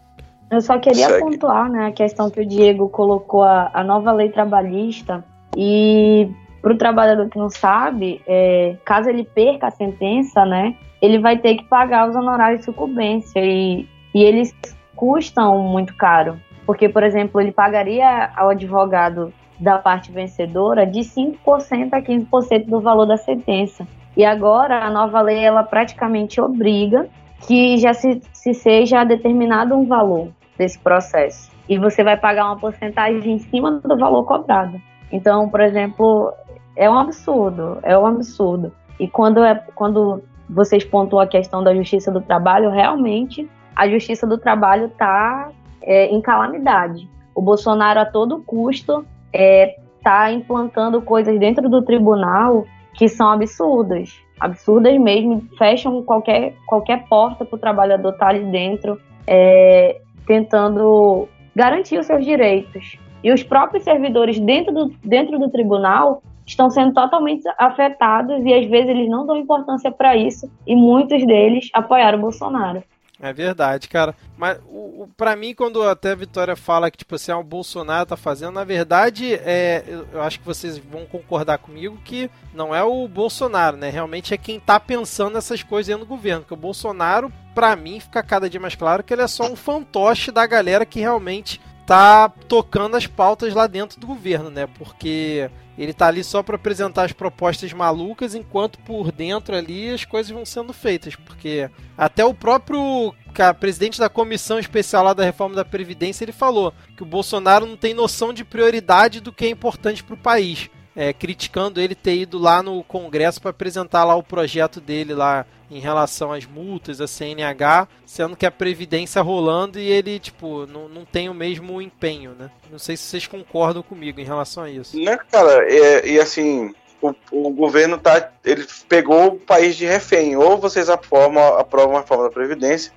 Eu só queria Segue. pontuar né, a questão que o Diego colocou a, a nova lei trabalhista e para o trabalhador que não sabe, é, caso ele perca a sentença, né, ele vai ter que pagar os honorários de sucumbência e, e eles custam muito caro. Porque, por exemplo, ele pagaria ao advogado da parte vencedora de 5% a 15% do valor da sentença. E agora a nova lei ela praticamente obriga que já se, se seja determinado um valor desse processo. E você vai pagar uma porcentagem em cima do valor cobrado. Então, por exemplo, é um absurdo, é um absurdo. E quando, é, quando vocês pontuam a questão da justiça do trabalho, realmente a justiça do trabalho está é, em calamidade. O Bolsonaro, a todo custo, está é, tá implantando coisas dentro do tribunal que são absurdas. Absurdas mesmo, fecham qualquer, qualquer porta para o trabalhador estar tá ali dentro, é, tentando garantir os seus direitos. E os próprios servidores dentro do, dentro do tribunal estão sendo totalmente afetados e às vezes eles não dão importância para isso e muitos deles apoiaram o Bolsonaro. É verdade, cara. Mas o, o, mim, quando até a Vitória fala que, tipo assim, ah, o Bolsonaro tá fazendo, na verdade, é, eu acho que vocês vão concordar comigo que não é o Bolsonaro, né? Realmente é quem tá pensando nessas coisas do governo. Porque o Bolsonaro, pra mim, fica cada dia mais claro que ele é só um fantoche da galera que realmente tá tocando as pautas lá dentro do governo, né? Porque ele tá ali só para apresentar as propostas malucas, enquanto por dentro ali as coisas vão sendo feitas. Porque até o próprio presidente da comissão especial lá da reforma da Previdência ele falou que o Bolsonaro não tem noção de prioridade do que é importante para o país é, criticando ele ter ido lá no Congresso para apresentar lá o projeto dele lá em relação às multas, a CNH, sendo que a Previdência rolando e ele, tipo, não, não tem o mesmo empenho, né? Não sei se vocês concordam comigo em relação a isso. Né, cara, e, e assim, o, o, governo tá. Ele pegou o país de refém. Ou vocês aprovam, aprovam a reforma da Previdência,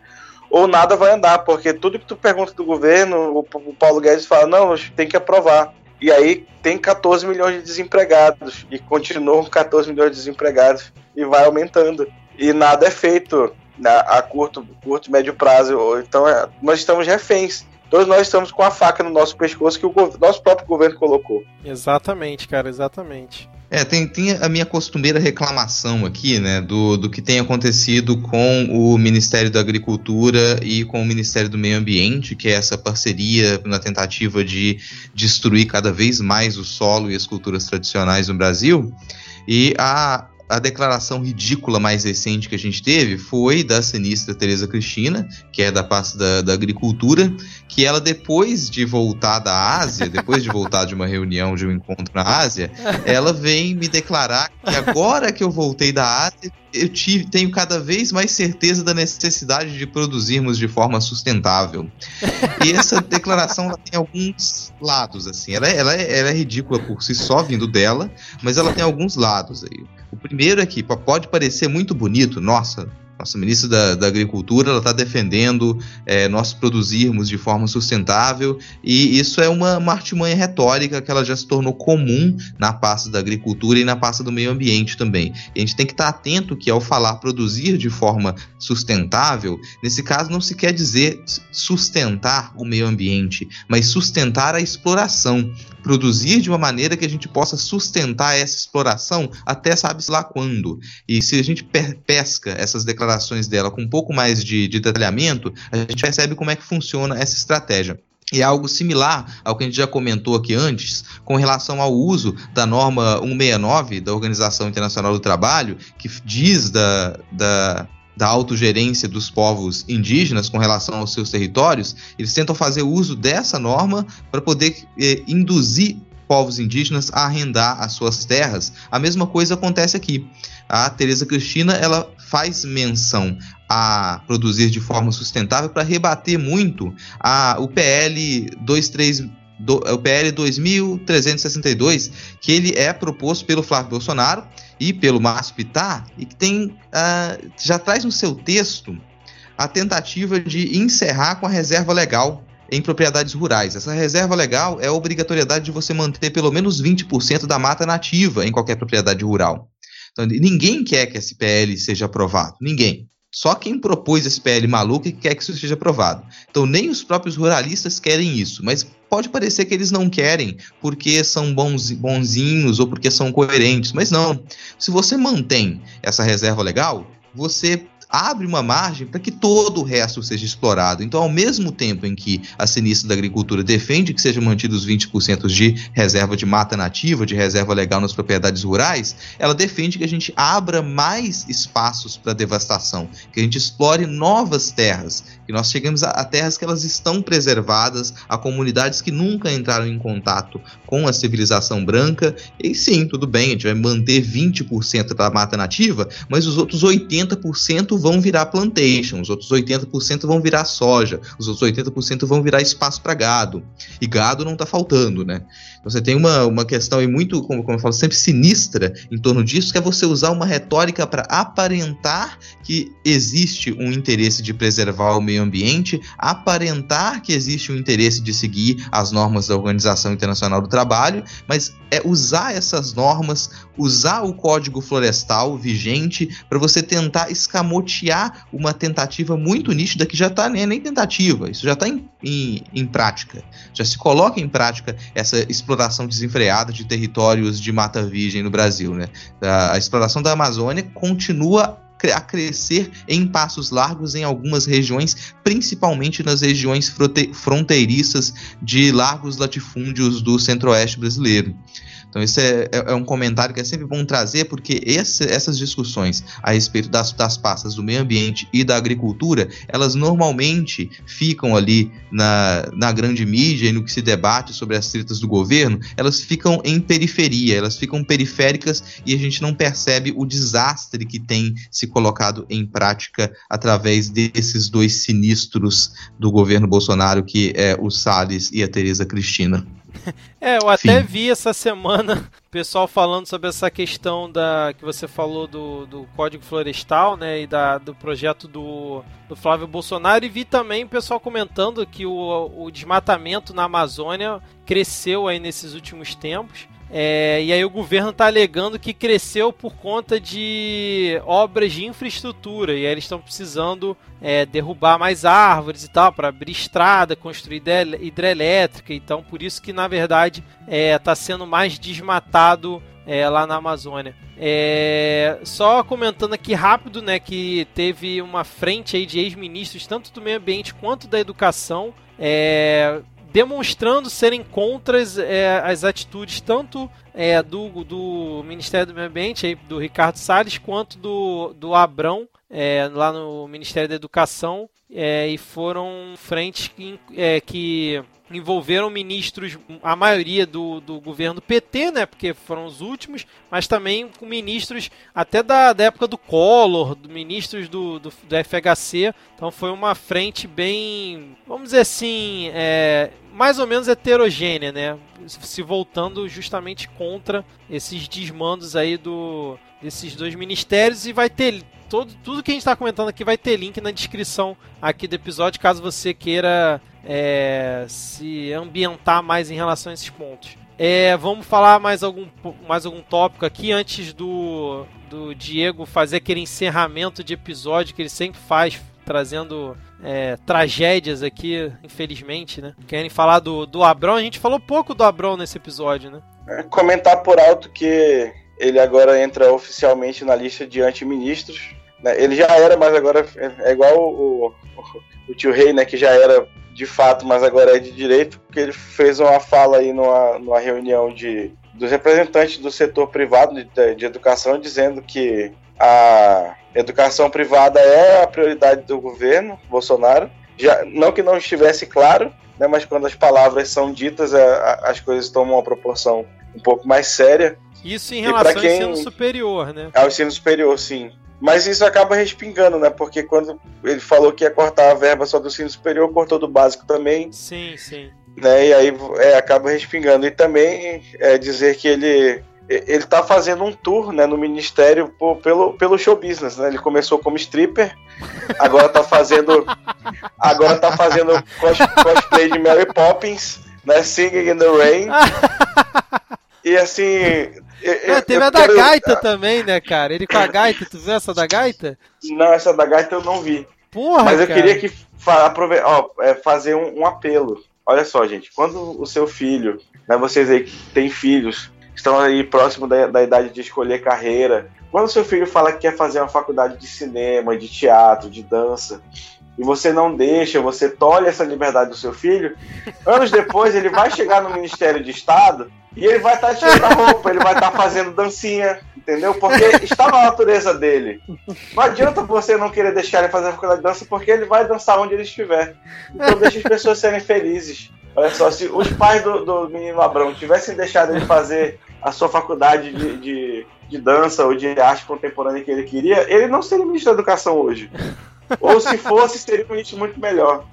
ou nada vai andar, porque tudo que tu pergunta do governo, o, o Paulo Guedes fala, não, tem que aprovar. E aí tem 14 milhões de desempregados e continuam 14 milhões de desempregados e vai aumentando. E nada é feito né, a curto, curto, médio prazo. Então é, nós estamos reféns. Todos nós estamos com a faca no nosso pescoço que o nosso próprio governo colocou. Exatamente, cara, exatamente. É, tem, tem a minha costumeira reclamação aqui, né, do, do que tem acontecido com o Ministério da Agricultura e com o Ministério do Meio Ambiente, que é essa parceria na tentativa de destruir cada vez mais o solo e as culturas tradicionais no Brasil. E a, a declaração ridícula mais recente que a gente teve foi da sinistra Tereza Cristina, que é da pasta da, da, agricultura, que ela depois de voltar da Ásia, depois de voltar de uma reunião, de um encontro na Ásia, ela vem me declarar que agora que eu voltei da Ásia, eu tive, tenho cada vez mais certeza da necessidade de produzirmos de forma sustentável. E essa declaração tem alguns lados, assim. Ela, é, ela, é, ela é ridícula por si só, vindo dela, mas ela tem alguns lados aí. O primeiro é que pode parecer muito bonito, nossa, nossa ministra da, da Agricultura está defendendo é, nós produzirmos de forma sustentável e isso é uma, uma artimanha retórica que ela já se tornou comum na pasta da agricultura e na pasta do meio ambiente também. E a gente tem que estar atento que ao falar produzir de forma sustentável, nesse caso não se quer dizer sustentar o meio ambiente, mas sustentar a exploração produzir de uma maneira que a gente possa sustentar essa exploração até sabe-se lá quando. E se a gente pesca essas declarações dela com um pouco mais de, de detalhamento, a gente percebe como é que funciona essa estratégia. E é algo similar ao que a gente já comentou aqui antes, com relação ao uso da norma 169 da Organização Internacional do Trabalho, que diz da, da da autogerência dos povos indígenas com relação aos seus territórios, eles tentam fazer uso dessa norma para poder eh, induzir povos indígenas a arrendar as suas terras. A mesma coisa acontece aqui. A Tereza Cristina ela faz menção a produzir de forma sustentável para rebater muito a, o PL 23 do, o PL 2362, que ele é proposto pelo Flávio Bolsonaro e pelo Márcio Pitar, e que tem, uh, já traz no seu texto a tentativa de encerrar com a reserva legal em propriedades rurais. Essa reserva legal é a obrigatoriedade de você manter pelo menos 20% da mata nativa em qualquer propriedade rural. Então, ninguém quer que esse PL seja aprovado, ninguém. Só quem propôs esse PL maluco quer que isso seja aprovado. Então, nem os próprios ruralistas querem isso, mas pode parecer que eles não querem porque são bons, bonzinhos ou porque são coerentes, mas não. Se você mantém essa reserva legal, você abre uma margem para que todo o resto seja explorado. Então, ao mesmo tempo em que a sinistra da agricultura defende que sejam mantidos 20% de reserva de mata nativa, de reserva legal nas propriedades rurais, ela defende que a gente abra mais espaços para devastação, que a gente explore novas terras, que nós cheguemos a, a terras que elas estão preservadas, a comunidades que nunca entraram em contato com a civilização branca. E sim, tudo bem, a gente vai manter 20% da mata nativa, mas os outros 80% vão virar plantation, os outros 80% vão virar soja, os outros 80% vão virar espaço para gado. E gado não está faltando, né? Então você tem uma, uma questão aí muito, como, como eu falo, sempre sinistra em torno disso, que é você usar uma retórica para aparentar que existe um interesse de preservar o meio ambiente, aparentar que existe um interesse de seguir as normas da Organização Internacional do Trabalho, mas é usar essas normas, usar o código florestal vigente para você tentar escamotear uma tentativa muito nítida que já está nem, nem tentativa, isso já está em, em, em, prática. Já se coloca em prática essa exploração desenfreada de territórios de mata virgem no Brasil. Né? A exploração da Amazônia continua a crescer em passos largos em algumas regiões, principalmente nas regiões fronteiriças de largos latifúndios do centro-oeste brasileiro. Então, esse é, é, é, um comentário que é sempre bom trazer, porque esse, essas discussões a respeito das, das pastas do meio ambiente e da agricultura, elas normalmente ficam ali na, na grande mídia e no que se debate sobre as tretas do governo, elas ficam em periferia, elas ficam periféricas e a gente não percebe o desastre que tem se colocado em prática através desses dois sinistros do governo Bolsonaro, que é o Salles e a Tereza Cristina. É, eu até Fim. vi essa semana pessoal falando sobre essa questão da que você falou do, do Código Florestal, né, e da, do projeto do, do Flávio Bolsonaro e vi também o pessoal comentando que o, o desmatamento na Amazônia cresceu aí nesses últimos tempos. É, e aí o governo está alegando que cresceu por conta de obras de infraestrutura e aí eles estão precisando é, derrubar mais árvores e tal para abrir estrada, construir hidrelétrica. Então por isso que na verdade está é, tá sendo mais desmatado é, lá na Amazônia. É, só comentando aqui rápido, né, que teve uma frente aí de ex-ministros, tanto do meio ambiente quanto da educação, é, demonstrando serem contra é, as atitudes tanto é, do, do Ministério do Meio Ambiente, aí, do Ricardo Salles, quanto do, do Abrão, é, lá no Ministério da Educação, é, e foram frentes que, é, que envolveram ministros, a maioria do, do governo PT, né, porque foram os últimos, mas também com ministros até da, da época do Collor, do, ministros do, do, do FHC, então foi uma frente bem, vamos dizer assim, é, mais ou menos heterogênea, né, se voltando justamente contra esses desmandos aí do, desses dois ministérios. E vai ter todo, tudo que a gente está comentando aqui vai ter link na descrição aqui do episódio, caso você queira é, se ambientar mais em relação a esses pontos. É, vamos falar mais algum, mais algum tópico aqui antes do, do Diego fazer aquele encerramento de episódio que ele sempre faz, trazendo é, tragédias aqui, infelizmente, né? Querem falar do, do Abrão? A gente falou pouco do Abrão nesse episódio, né? É, comentar por alto que ele agora entra oficialmente na lista de antiministros. Né? Ele já era, mas agora é igual o, o, o tio Rei, né? Que já era de fato, mas agora é de direito, porque ele fez uma fala aí numa, numa reunião de, dos representantes do setor privado de, de educação, dizendo que a educação privada é a prioridade do governo Bolsonaro. Já, não que não estivesse claro, né, mas quando as palavras são ditas, é, as coisas tomam uma proporção um pouco mais séria. Isso em relação quem, ao ensino superior, né? Ao ensino superior, sim. Mas isso acaba respingando, né? Porque quando ele falou que ia cortar a verba só do ensino superior, cortou do básico também. Sim, sim. Né? E aí é, acaba respingando. E também é dizer que ele ele está fazendo um tour né, no ministério por, pelo, pelo show business, né? Ele começou como stripper, agora está fazendo agora tá fazendo cos, cosplay de Mary Poppins, né? Singing in the Rain. E assim, é, teve a da gaita também, né, cara? Ele com a gaita, tu viu essa da gaita? Não, essa da gaita eu não vi. Porra, Mas eu cara. queria que aprove... Ó, é, fazer um, um, apelo. Olha só, gente, quando o seu filho, né, vocês aí que têm filhos, estão aí próximo da, da idade de escolher carreira, quando o seu filho fala que quer fazer uma faculdade de cinema, de teatro, de dança, e você não deixa, você tolhe essa liberdade do seu filho, anos depois ele vai chegar no Ministério de Estado e ele vai estar tá tirando a roupa, ele vai estar tá fazendo dancinha, entendeu? Porque está na natureza dele. Não adianta você não querer deixar ele fazer a faculdade de dança, porque ele vai dançar onde ele estiver. Então deixa as pessoas serem felizes. Olha só, se os pais do, do menino Abrão tivessem deixado ele fazer a sua faculdade de, de, de dança ou de arte contemporânea que ele queria, ele não seria ministro da educação hoje. Ou se fosse, seria um ministro muito melhor.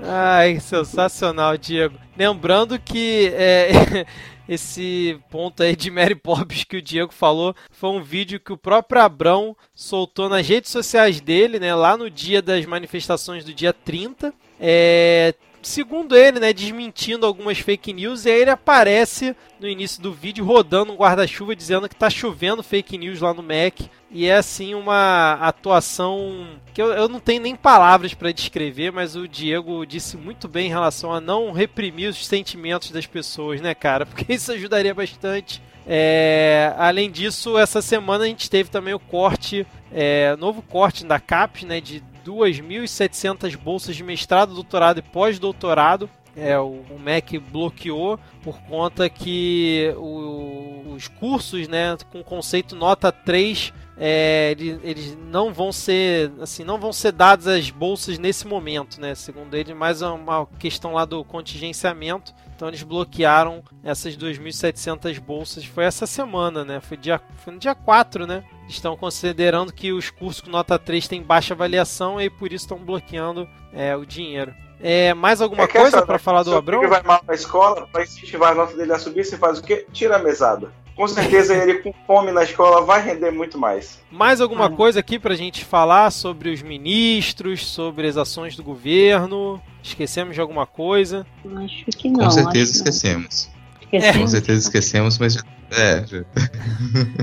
Ai, sensacional, Diego. Lembrando que é, esse ponto aí de Mary Poppins que o Diego falou foi um vídeo que o próprio Abrão soltou nas redes sociais dele, né, lá no dia das manifestações do dia 30. É, segundo ele, né, desmentindo algumas fake news, e aí ele aparece no início do vídeo rodando um guarda-chuva dizendo que tá chovendo fake news lá no Mac. E é assim uma atuação que eu, eu não tenho nem palavras para descrever, mas o Diego disse muito bem em relação a não reprimir os sentimentos das pessoas, né, cara? Porque isso ajudaria bastante. É, além disso, essa semana a gente teve também o corte, é, novo corte da CAPES, né, de 2.700 bolsas de mestrado, doutorado e pós-doutorado. É, o, o MEC bloqueou por conta que o, os cursos né, com conceito nota 3 é, eles, não vão ser assim não vão ser dadas as bolsas nesse momento né segundo ele mais uma questão lá do contingenciamento então eles bloquearam essas 2.700 bolsas foi essa semana né foi dia foi no dia 4 né estão considerando que os cursos com nota 3 têm baixa avaliação e por isso estão bloqueando é, o dinheiro é, mais alguma é coisa para falar do Abrão? Ele vai mal na escola, para incentivar a nota dele a subir, você faz o quê? Tira a mesada. Com certeza ele com fome na escola vai render muito mais. Mais alguma hum. coisa aqui para a gente falar sobre os ministros, sobre as ações do governo? Esquecemos de alguma coisa? Acho que não. Com certeza esquecemos. É. Com certeza esquecemos, mas. É,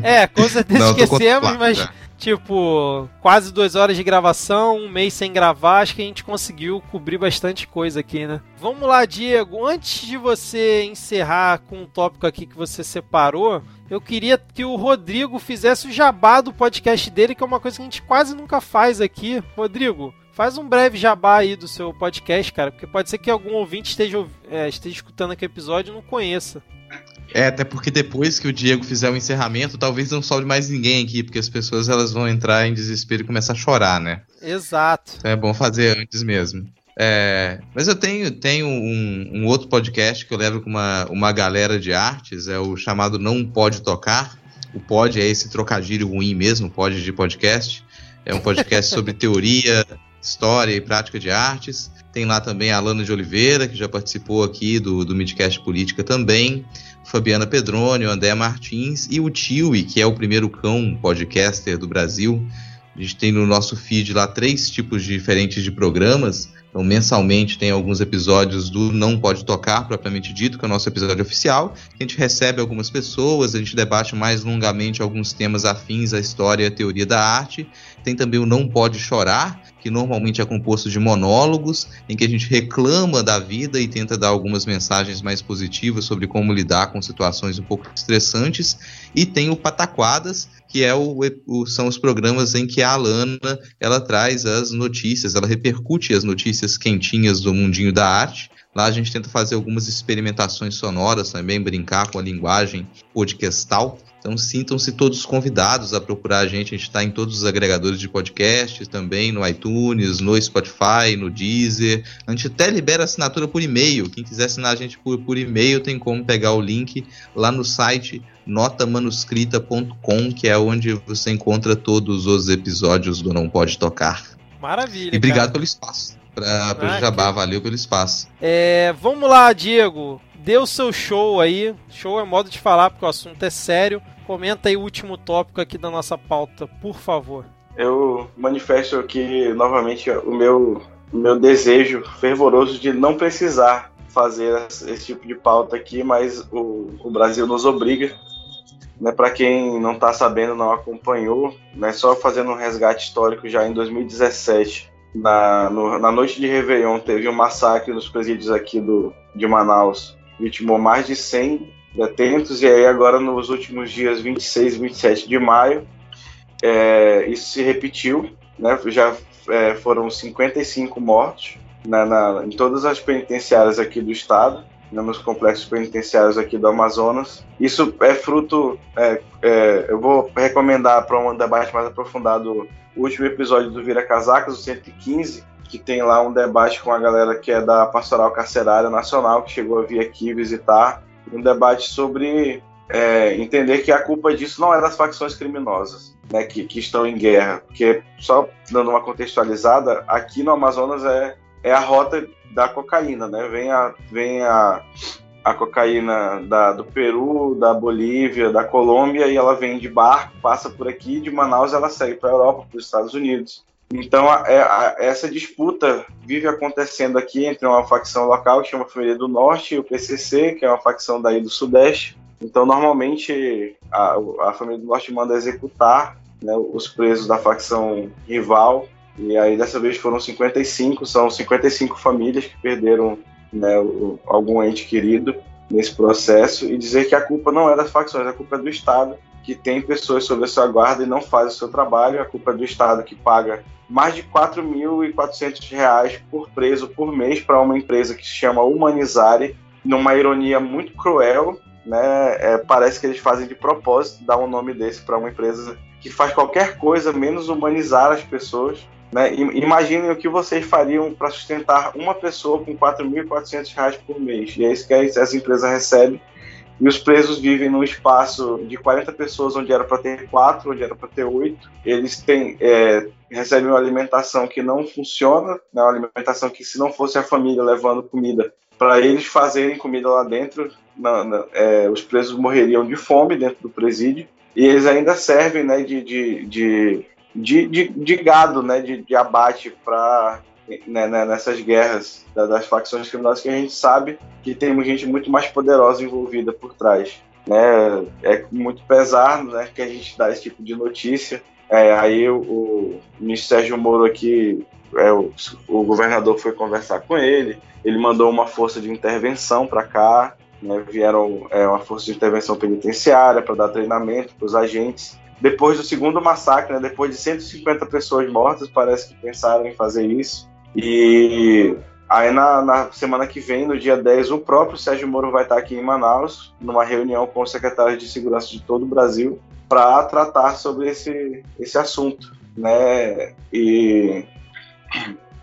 é com certeza não, esquecemos, mas já. tipo, quase duas horas de gravação, um mês sem gravar, acho que a gente conseguiu cobrir bastante coisa aqui, né? Vamos lá, Diego. Antes de você encerrar com um tópico aqui que você separou, eu queria que o Rodrigo fizesse o jabá do podcast dele, que é uma coisa que a gente quase nunca faz aqui. Rodrigo, faz um breve jabá aí do seu podcast, cara, porque pode ser que algum ouvinte esteja, é, esteja escutando aquele episódio e não conheça. É, até porque depois que o Diego fizer o encerramento, talvez não sobe mais ninguém aqui, porque as pessoas elas vão entrar em desespero e começar a chorar, né? Exato. Então é bom fazer antes mesmo. É, mas eu tenho, tenho um, um, outro podcast que eu levo com uma, uma galera de artes, é o chamado Não Pode Tocar. O pod é esse trocadilho ruim mesmo, pod de podcast. É um podcast sobre teoria, história e prática de artes. Tem lá também a Alana de Oliveira, que já participou aqui do, do Midcast Política também. Fabiana Pedroni, André Martins e o Tiwi, que é o primeiro cão podcaster do Brasil. A gente tem no nosso feed lá três tipos diferentes de programas. Então, mensalmente tem alguns episódios do Não Pode Tocar, propriamente dito, que é o nosso episódio oficial. A gente recebe algumas pessoas, a gente debate mais longamente alguns temas afins à história e à teoria da arte. Tem também o Não Pode Chorar, que normalmente é composto de monólogos, em que a gente reclama da vida e tenta dar algumas mensagens mais positivas sobre como lidar com situações um pouco estressantes. E tem o Pataquadas, que é o, o, são os programas em que a Alana ela traz as notícias, ela repercute as notícias quentinhas do mundinho da arte. Lá a gente tenta fazer algumas experimentações sonoras também, brincar com a linguagem podcastal. Então sintam-se todos convidados a procurar a gente. A gente está em todos os agregadores de podcasts, também no iTunes, no Spotify, no Deezer. A gente até libera assinatura por e-mail. Quem quiser assinar a gente por, por e-mail tem como pegar o link lá no site notamanuscrita.com, que é onde você encontra todos os episódios do Não Pode Tocar. Maravilha. E obrigado cara. pelo espaço. Para ah, Jabá, valeu pelo espaço. É, vamos lá, Diego o seu show aí. Show é modo de falar, porque o assunto é sério. Comenta aí o último tópico aqui da nossa pauta, por favor. Eu manifesto aqui novamente o meu, o meu desejo fervoroso de não precisar fazer esse tipo de pauta aqui, mas o, o Brasil nos obriga. Né, Para quem não está sabendo, não acompanhou, né, só fazendo um resgate histórico já em 2017, na, no, na noite de Réveillon, teve um massacre nos presídios aqui do, de Manaus, vitimou mais de 100 detentos, e aí agora nos últimos dias 26 e 27 de maio, é, isso se repetiu, né? já é, foram 55 mortos na, na, em todas as penitenciárias aqui do estado, né, nos complexos penitenciários aqui do Amazonas. Isso é fruto, é, é eu vou recomendar para um debate mais aprofundado o último episódio do Vira Casacas, o 115, que tem lá um debate com a galera que é da Pastoral Carcerária Nacional, que chegou a vir aqui visitar, um debate sobre é, entender que a culpa disso não é das facções criminosas, né, que, que estão em guerra, porque só dando uma contextualizada, aqui no Amazonas é, é a rota da cocaína, né, vem a, vem a, a cocaína da, do Peru, da Bolívia, da Colômbia, e ela vem de barco, passa por aqui, de Manaus ela segue para a Europa, para os Estados Unidos. Então, a, é, a, essa disputa vive acontecendo aqui entre uma facção local, que chama Família do Norte, e o PCC, que é uma facção daí do Sudeste. Então, normalmente, a, a Família do Norte manda executar né, os presos da facção rival, e aí dessa vez foram 55, são 55 famílias que perderam né, algum ente querido nesse processo, e dizer que a culpa não é das facções, a culpa é do Estado, que tem pessoas sob a sua guarda e não faz o seu trabalho, a culpa é do Estado que paga mais de R$ 4.400 por preso por mês para uma empresa que se chama Humanizare, numa ironia muito cruel, né? É, parece que eles fazem de propósito dar um nome desse para uma empresa que faz qualquer coisa menos humanizar as pessoas. Né? Imaginem o que vocês fariam para sustentar uma pessoa com R$ 4.400 por mês. E é isso que as empresas recebem e os presos vivem num espaço de 40 pessoas, onde era para ter quatro, onde era para ter oito. Eles têm, é, recebem uma alimentação que não funciona, né, uma alimentação que, se não fosse a família levando comida para eles fazerem comida lá dentro, na, na, é, os presos morreriam de fome dentro do presídio. E eles ainda servem né, de, de, de, de, de, gado, né, de, de abate para né, né, nessas guerras das facções criminosas que a gente sabe que tem gente muito mais poderosa envolvida por trás. né? É muito pesado, né, que a gente dá esse tipo de notícia. É, aí o, o ministro Sérgio Moro aqui, é, o, o, governador foi conversar com ele, ele mandou uma força de intervenção para cá, né, vieram é, uma força de intervenção penitenciária para dar treinamento para os agentes. Depois do segundo massacre, né, depois de 150 pessoas mortas, parece que pensaram em fazer isso. E Aí na, na, semana que vem, no dia 10, o próprio Sérgio Moro vai estar aqui em Manaus, numa reunião com os secretários de segurança de todo o Brasil, para tratar sobre esse, esse assunto. Né? E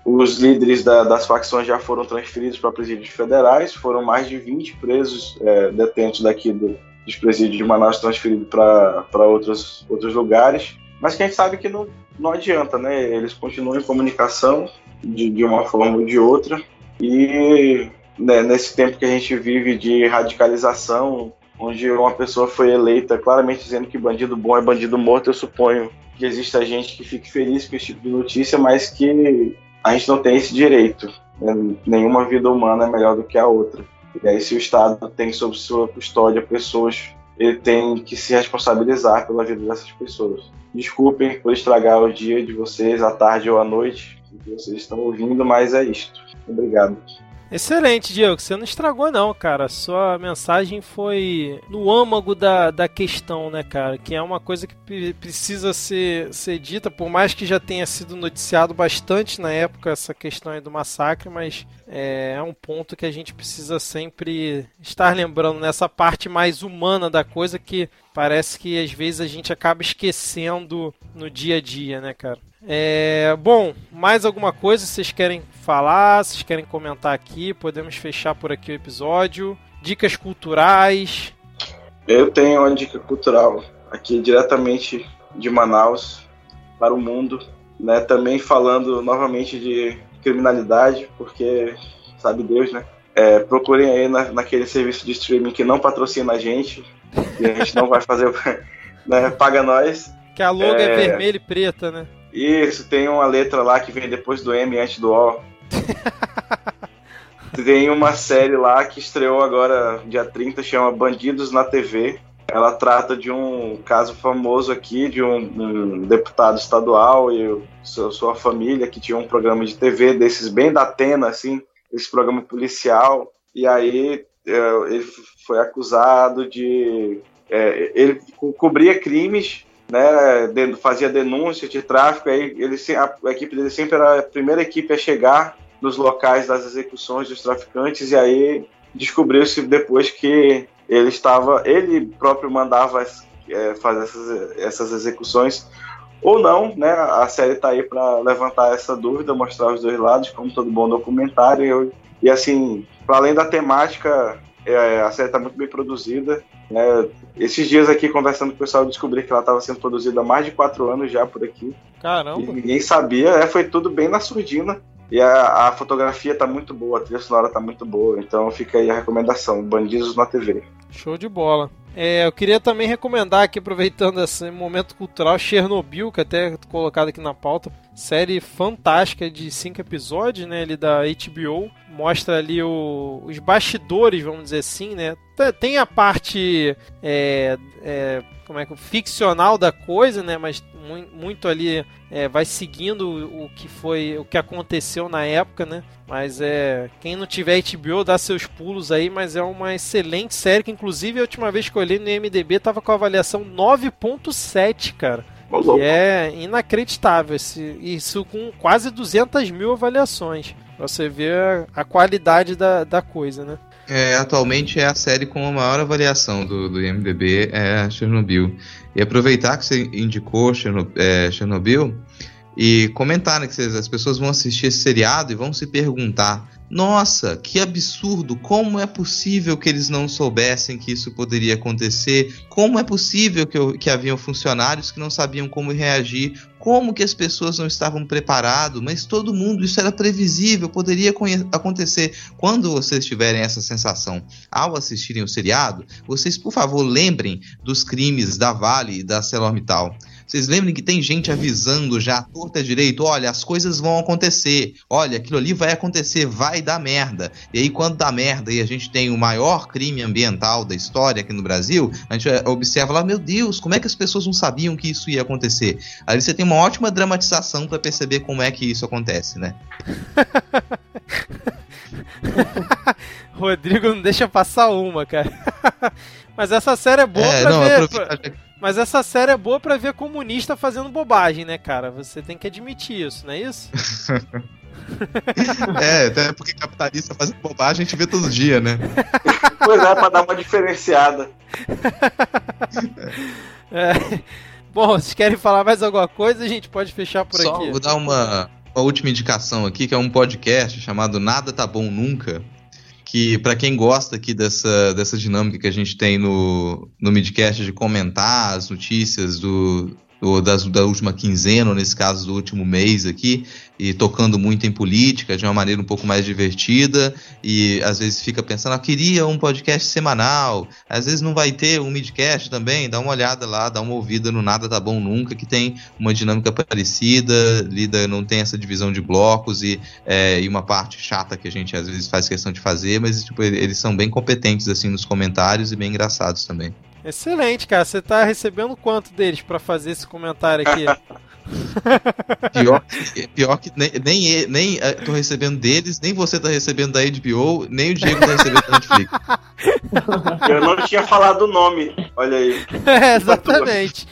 os líderes da, das facções já foram transferidos para presídios federais, foram mais de 20 presos é, detentos daqui do, dos presídios de Manaus transferidos para outros, outros lugares. Mas que a gente sabe que não, não adianta, né? Eles continuam em comunicação, de, de uma forma ou de outra. E né, nesse tempo que a gente vive de radicalização, onde uma pessoa foi eleita claramente dizendo que bandido bom é bandido morto, eu suponho que exista gente que fique feliz com esse tipo de notícia, mas que a gente não tem esse direito. Né? Nenhuma vida humana é melhor do que a outra. E aí, se o Estado tem sob sua custódia pessoas, ele tem que se responsabilizar pela vida dessas pessoas. Desculpem por estragar o dia de vocês, à tarde ou à noite, que vocês estão ouvindo, mas é isto. Obrigado. Excelente, Diego. Você não estragou, não, cara. Sua mensagem foi no âmago da, da questão, né, cara? Que é uma coisa que precisa ser, ser dita, por mais que já tenha sido noticiado bastante na época essa questão aí do massacre, mas é, um ponto que a gente precisa sempre estar lembrando nessa parte mais humana da coisa que parece que às vezes a gente acaba esquecendo no dia a dia, né, cara? É, bom, mais alguma coisa vocês querem falar? Vocês querem comentar aqui? Podemos fechar por aqui o episódio. Dicas culturais. Eu tenho uma dica cultural aqui diretamente de Manaus para o mundo, né? Também falando novamente de criminalidade, porque sabe Deus, né? É, procurem aí na, naquele serviço de streaming que não patrocina a gente, e a gente não vai fazer, né? Paga nós. Que a logo é, é vermelha e preta, né? Isso, tem uma letra lá que vem depois do M antes do O. tem uma série lá que estreou agora, dia 30, chama Bandidos na TV. Ela trata de um caso famoso aqui de um, um deputado estadual e sua, sua família que tinha um programa de TV desses bem da Atena, assim, esse programa policial. E aí é, ele foi acusado de. É, ele co cobria crimes né, fazia denúncia de tráfico, aí ele, a, equipe dele sempre era a primeira equipe a chegar nos locais das execuções dos traficantes, e aí descobriu-se depois que ele estava, ele próprio mandava é, fazer essas, essas execuções ou não, né? A série está aí para levantar essa dúvida, mostrar os dois lados, como todo bom documentário. E assim, para além da temática, é, a série está muito bem produzida. Né? Esses dias aqui, conversando com o pessoal, eu descobri que ela estava sendo produzida há mais de quatro anos já por aqui. Caramba! E ninguém sabia, é, foi tudo bem na surdina. E a, a fotografia está muito boa, a trilha sonora está muito boa. Então fica aí a recomendação: Bandidos na TV. Show de bola. É, eu queria também recomendar aqui, aproveitando esse momento cultural, Chernobyl, que até é colocado aqui na pauta. Série fantástica de cinco episódios, né? Ele da HBO. Mostra ali o, os bastidores, vamos dizer assim, né? Tem a parte é, é, como é que ficcional da coisa, né? Mas muito ali é, vai seguindo o que foi, o que aconteceu na época, né? Mas é quem não tiver HBO dá seus pulos aí, mas é uma excelente série que inclusive a última vez que eu olhei no IMDb tava com a avaliação 9.7, cara. Que é inacreditável esse, isso com quase 200 mil avaliações. Pra você ver a, a qualidade da, da coisa, né? É, atualmente é a série com a maior avaliação do, do IMDB, é Chernobyl. E aproveitar que você indicou é, Chernobyl e comentar né, que as pessoas vão assistir esse seriado e vão se perguntar: nossa, que absurdo! Como é possível que eles não soubessem que isso poderia acontecer? Como é possível que, que haviam funcionários que não sabiam como reagir? Como que as pessoas não estavam preparadas? Mas todo mundo, isso era previsível, poderia acontecer. Quando vocês tiverem essa sensação ao assistirem o seriado, vocês, por favor, lembrem dos crimes da Vale e da ArcelorMittal Vocês lembram que tem gente avisando já, torta direito, olha, as coisas vão acontecer, olha, aquilo ali vai acontecer, vai dar merda. E aí, quando dá merda e a gente tem o maior crime ambiental da história aqui no Brasil, a gente observa lá, meu Deus, como é que as pessoas não sabiam que isso ia acontecer? Aí você tem uma ótima dramatização para perceber como é que isso acontece, né? Rodrigo não deixa passar uma, cara. Mas essa série é boa é, pra não, ver. Pra... Mas essa série é boa pra ver comunista fazendo bobagem, né, cara? Você tem que admitir isso, não é isso? é, até porque capitalista fazendo bobagem a gente vê todo dia, né? pois é, pra dar uma diferenciada. É. Bom, vocês querem falar mais alguma coisa? A gente pode fechar por Só aqui. Vou dar uma, uma última indicação aqui, que é um podcast chamado Nada Tá Bom Nunca que para quem gosta aqui dessa, dessa dinâmica que a gente tem no, no midcast de comentar as notícias do, do, das, da última quinzena, ou nesse caso do último mês aqui, e tocando muito em política de uma maneira um pouco mais divertida, e às vezes fica pensando, ah, queria um podcast semanal, às vezes não vai ter um midcast também, dá uma olhada lá, dá uma ouvida no Nada Tá Bom Nunca, que tem uma dinâmica parecida, lida, não tem essa divisão de blocos e, é, e uma parte chata que a gente às vezes faz questão de fazer, mas tipo, eles são bem competentes assim nos comentários e bem engraçados também. Excelente, cara. Você tá recebendo quanto deles para fazer esse comentário aqui? pior, pior que nem, nem, nem eh, tô recebendo deles, nem você tá recebendo da HBO, nem o Diego tá recebendo da Netflix. Eu não tinha falado o nome, olha aí. É, exatamente.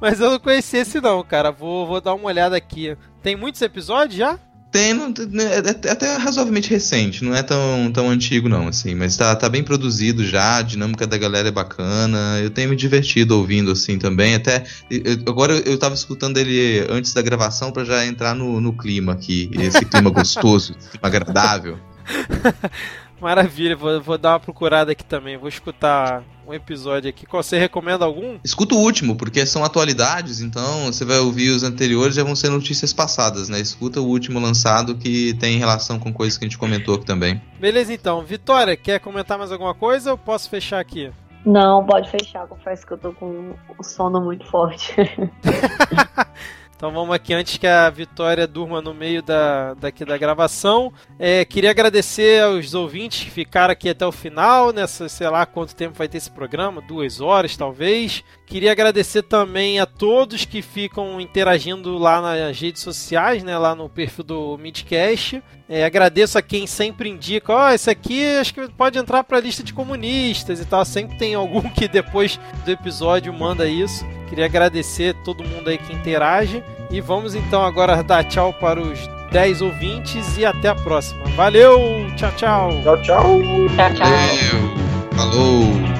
Mas eu não conhecia esse não, cara. Vou, vou dar uma olhada aqui. Tem muitos episódios já? Tem, né, é, é até razoavelmente recente, não é tão, tão antigo não, assim, mas tá, tá bem produzido já, a dinâmica da galera é bacana, eu tenho me divertido ouvindo, assim, também, até, eu, agora eu tava escutando ele antes da gravação para já entrar no, no clima aqui, esse clima gostoso, clima agradável. Maravilha, vou, vou dar uma procurada aqui também, vou escutar um episódio aqui. Você recomenda algum? Escuta o último, porque são atualidades, então você vai ouvir os anteriores já vão ser notícias passadas, né? Escuta o último lançado que tem relação com coisas que a gente comentou aqui também. Beleza, então. Vitória, quer comentar mais alguma coisa ou posso fechar aqui? Não, pode fechar. Confesso que eu tô com o sono muito forte. Então vamos aqui antes que a Vitória durma no meio da, daqui da gravação. É, queria agradecer aos ouvintes que ficaram aqui até o final, nessa, sei lá quanto tempo vai ter esse programa, duas horas talvez. Queria agradecer também a todos que ficam interagindo lá nas redes sociais, né, lá no perfil do Midcast. É, agradeço a quem sempre indica, ó, oh, esse aqui acho que pode entrar para a lista de comunistas e tal. Sempre tem algum que depois do episódio manda isso. Queria agradecer todo mundo aí que interage. E vamos então agora dar tchau para os 10 ouvintes e até a próxima. Valeu! Tchau, tchau! Tchau, tchau! Tchau, tchau! Valeu! Falou!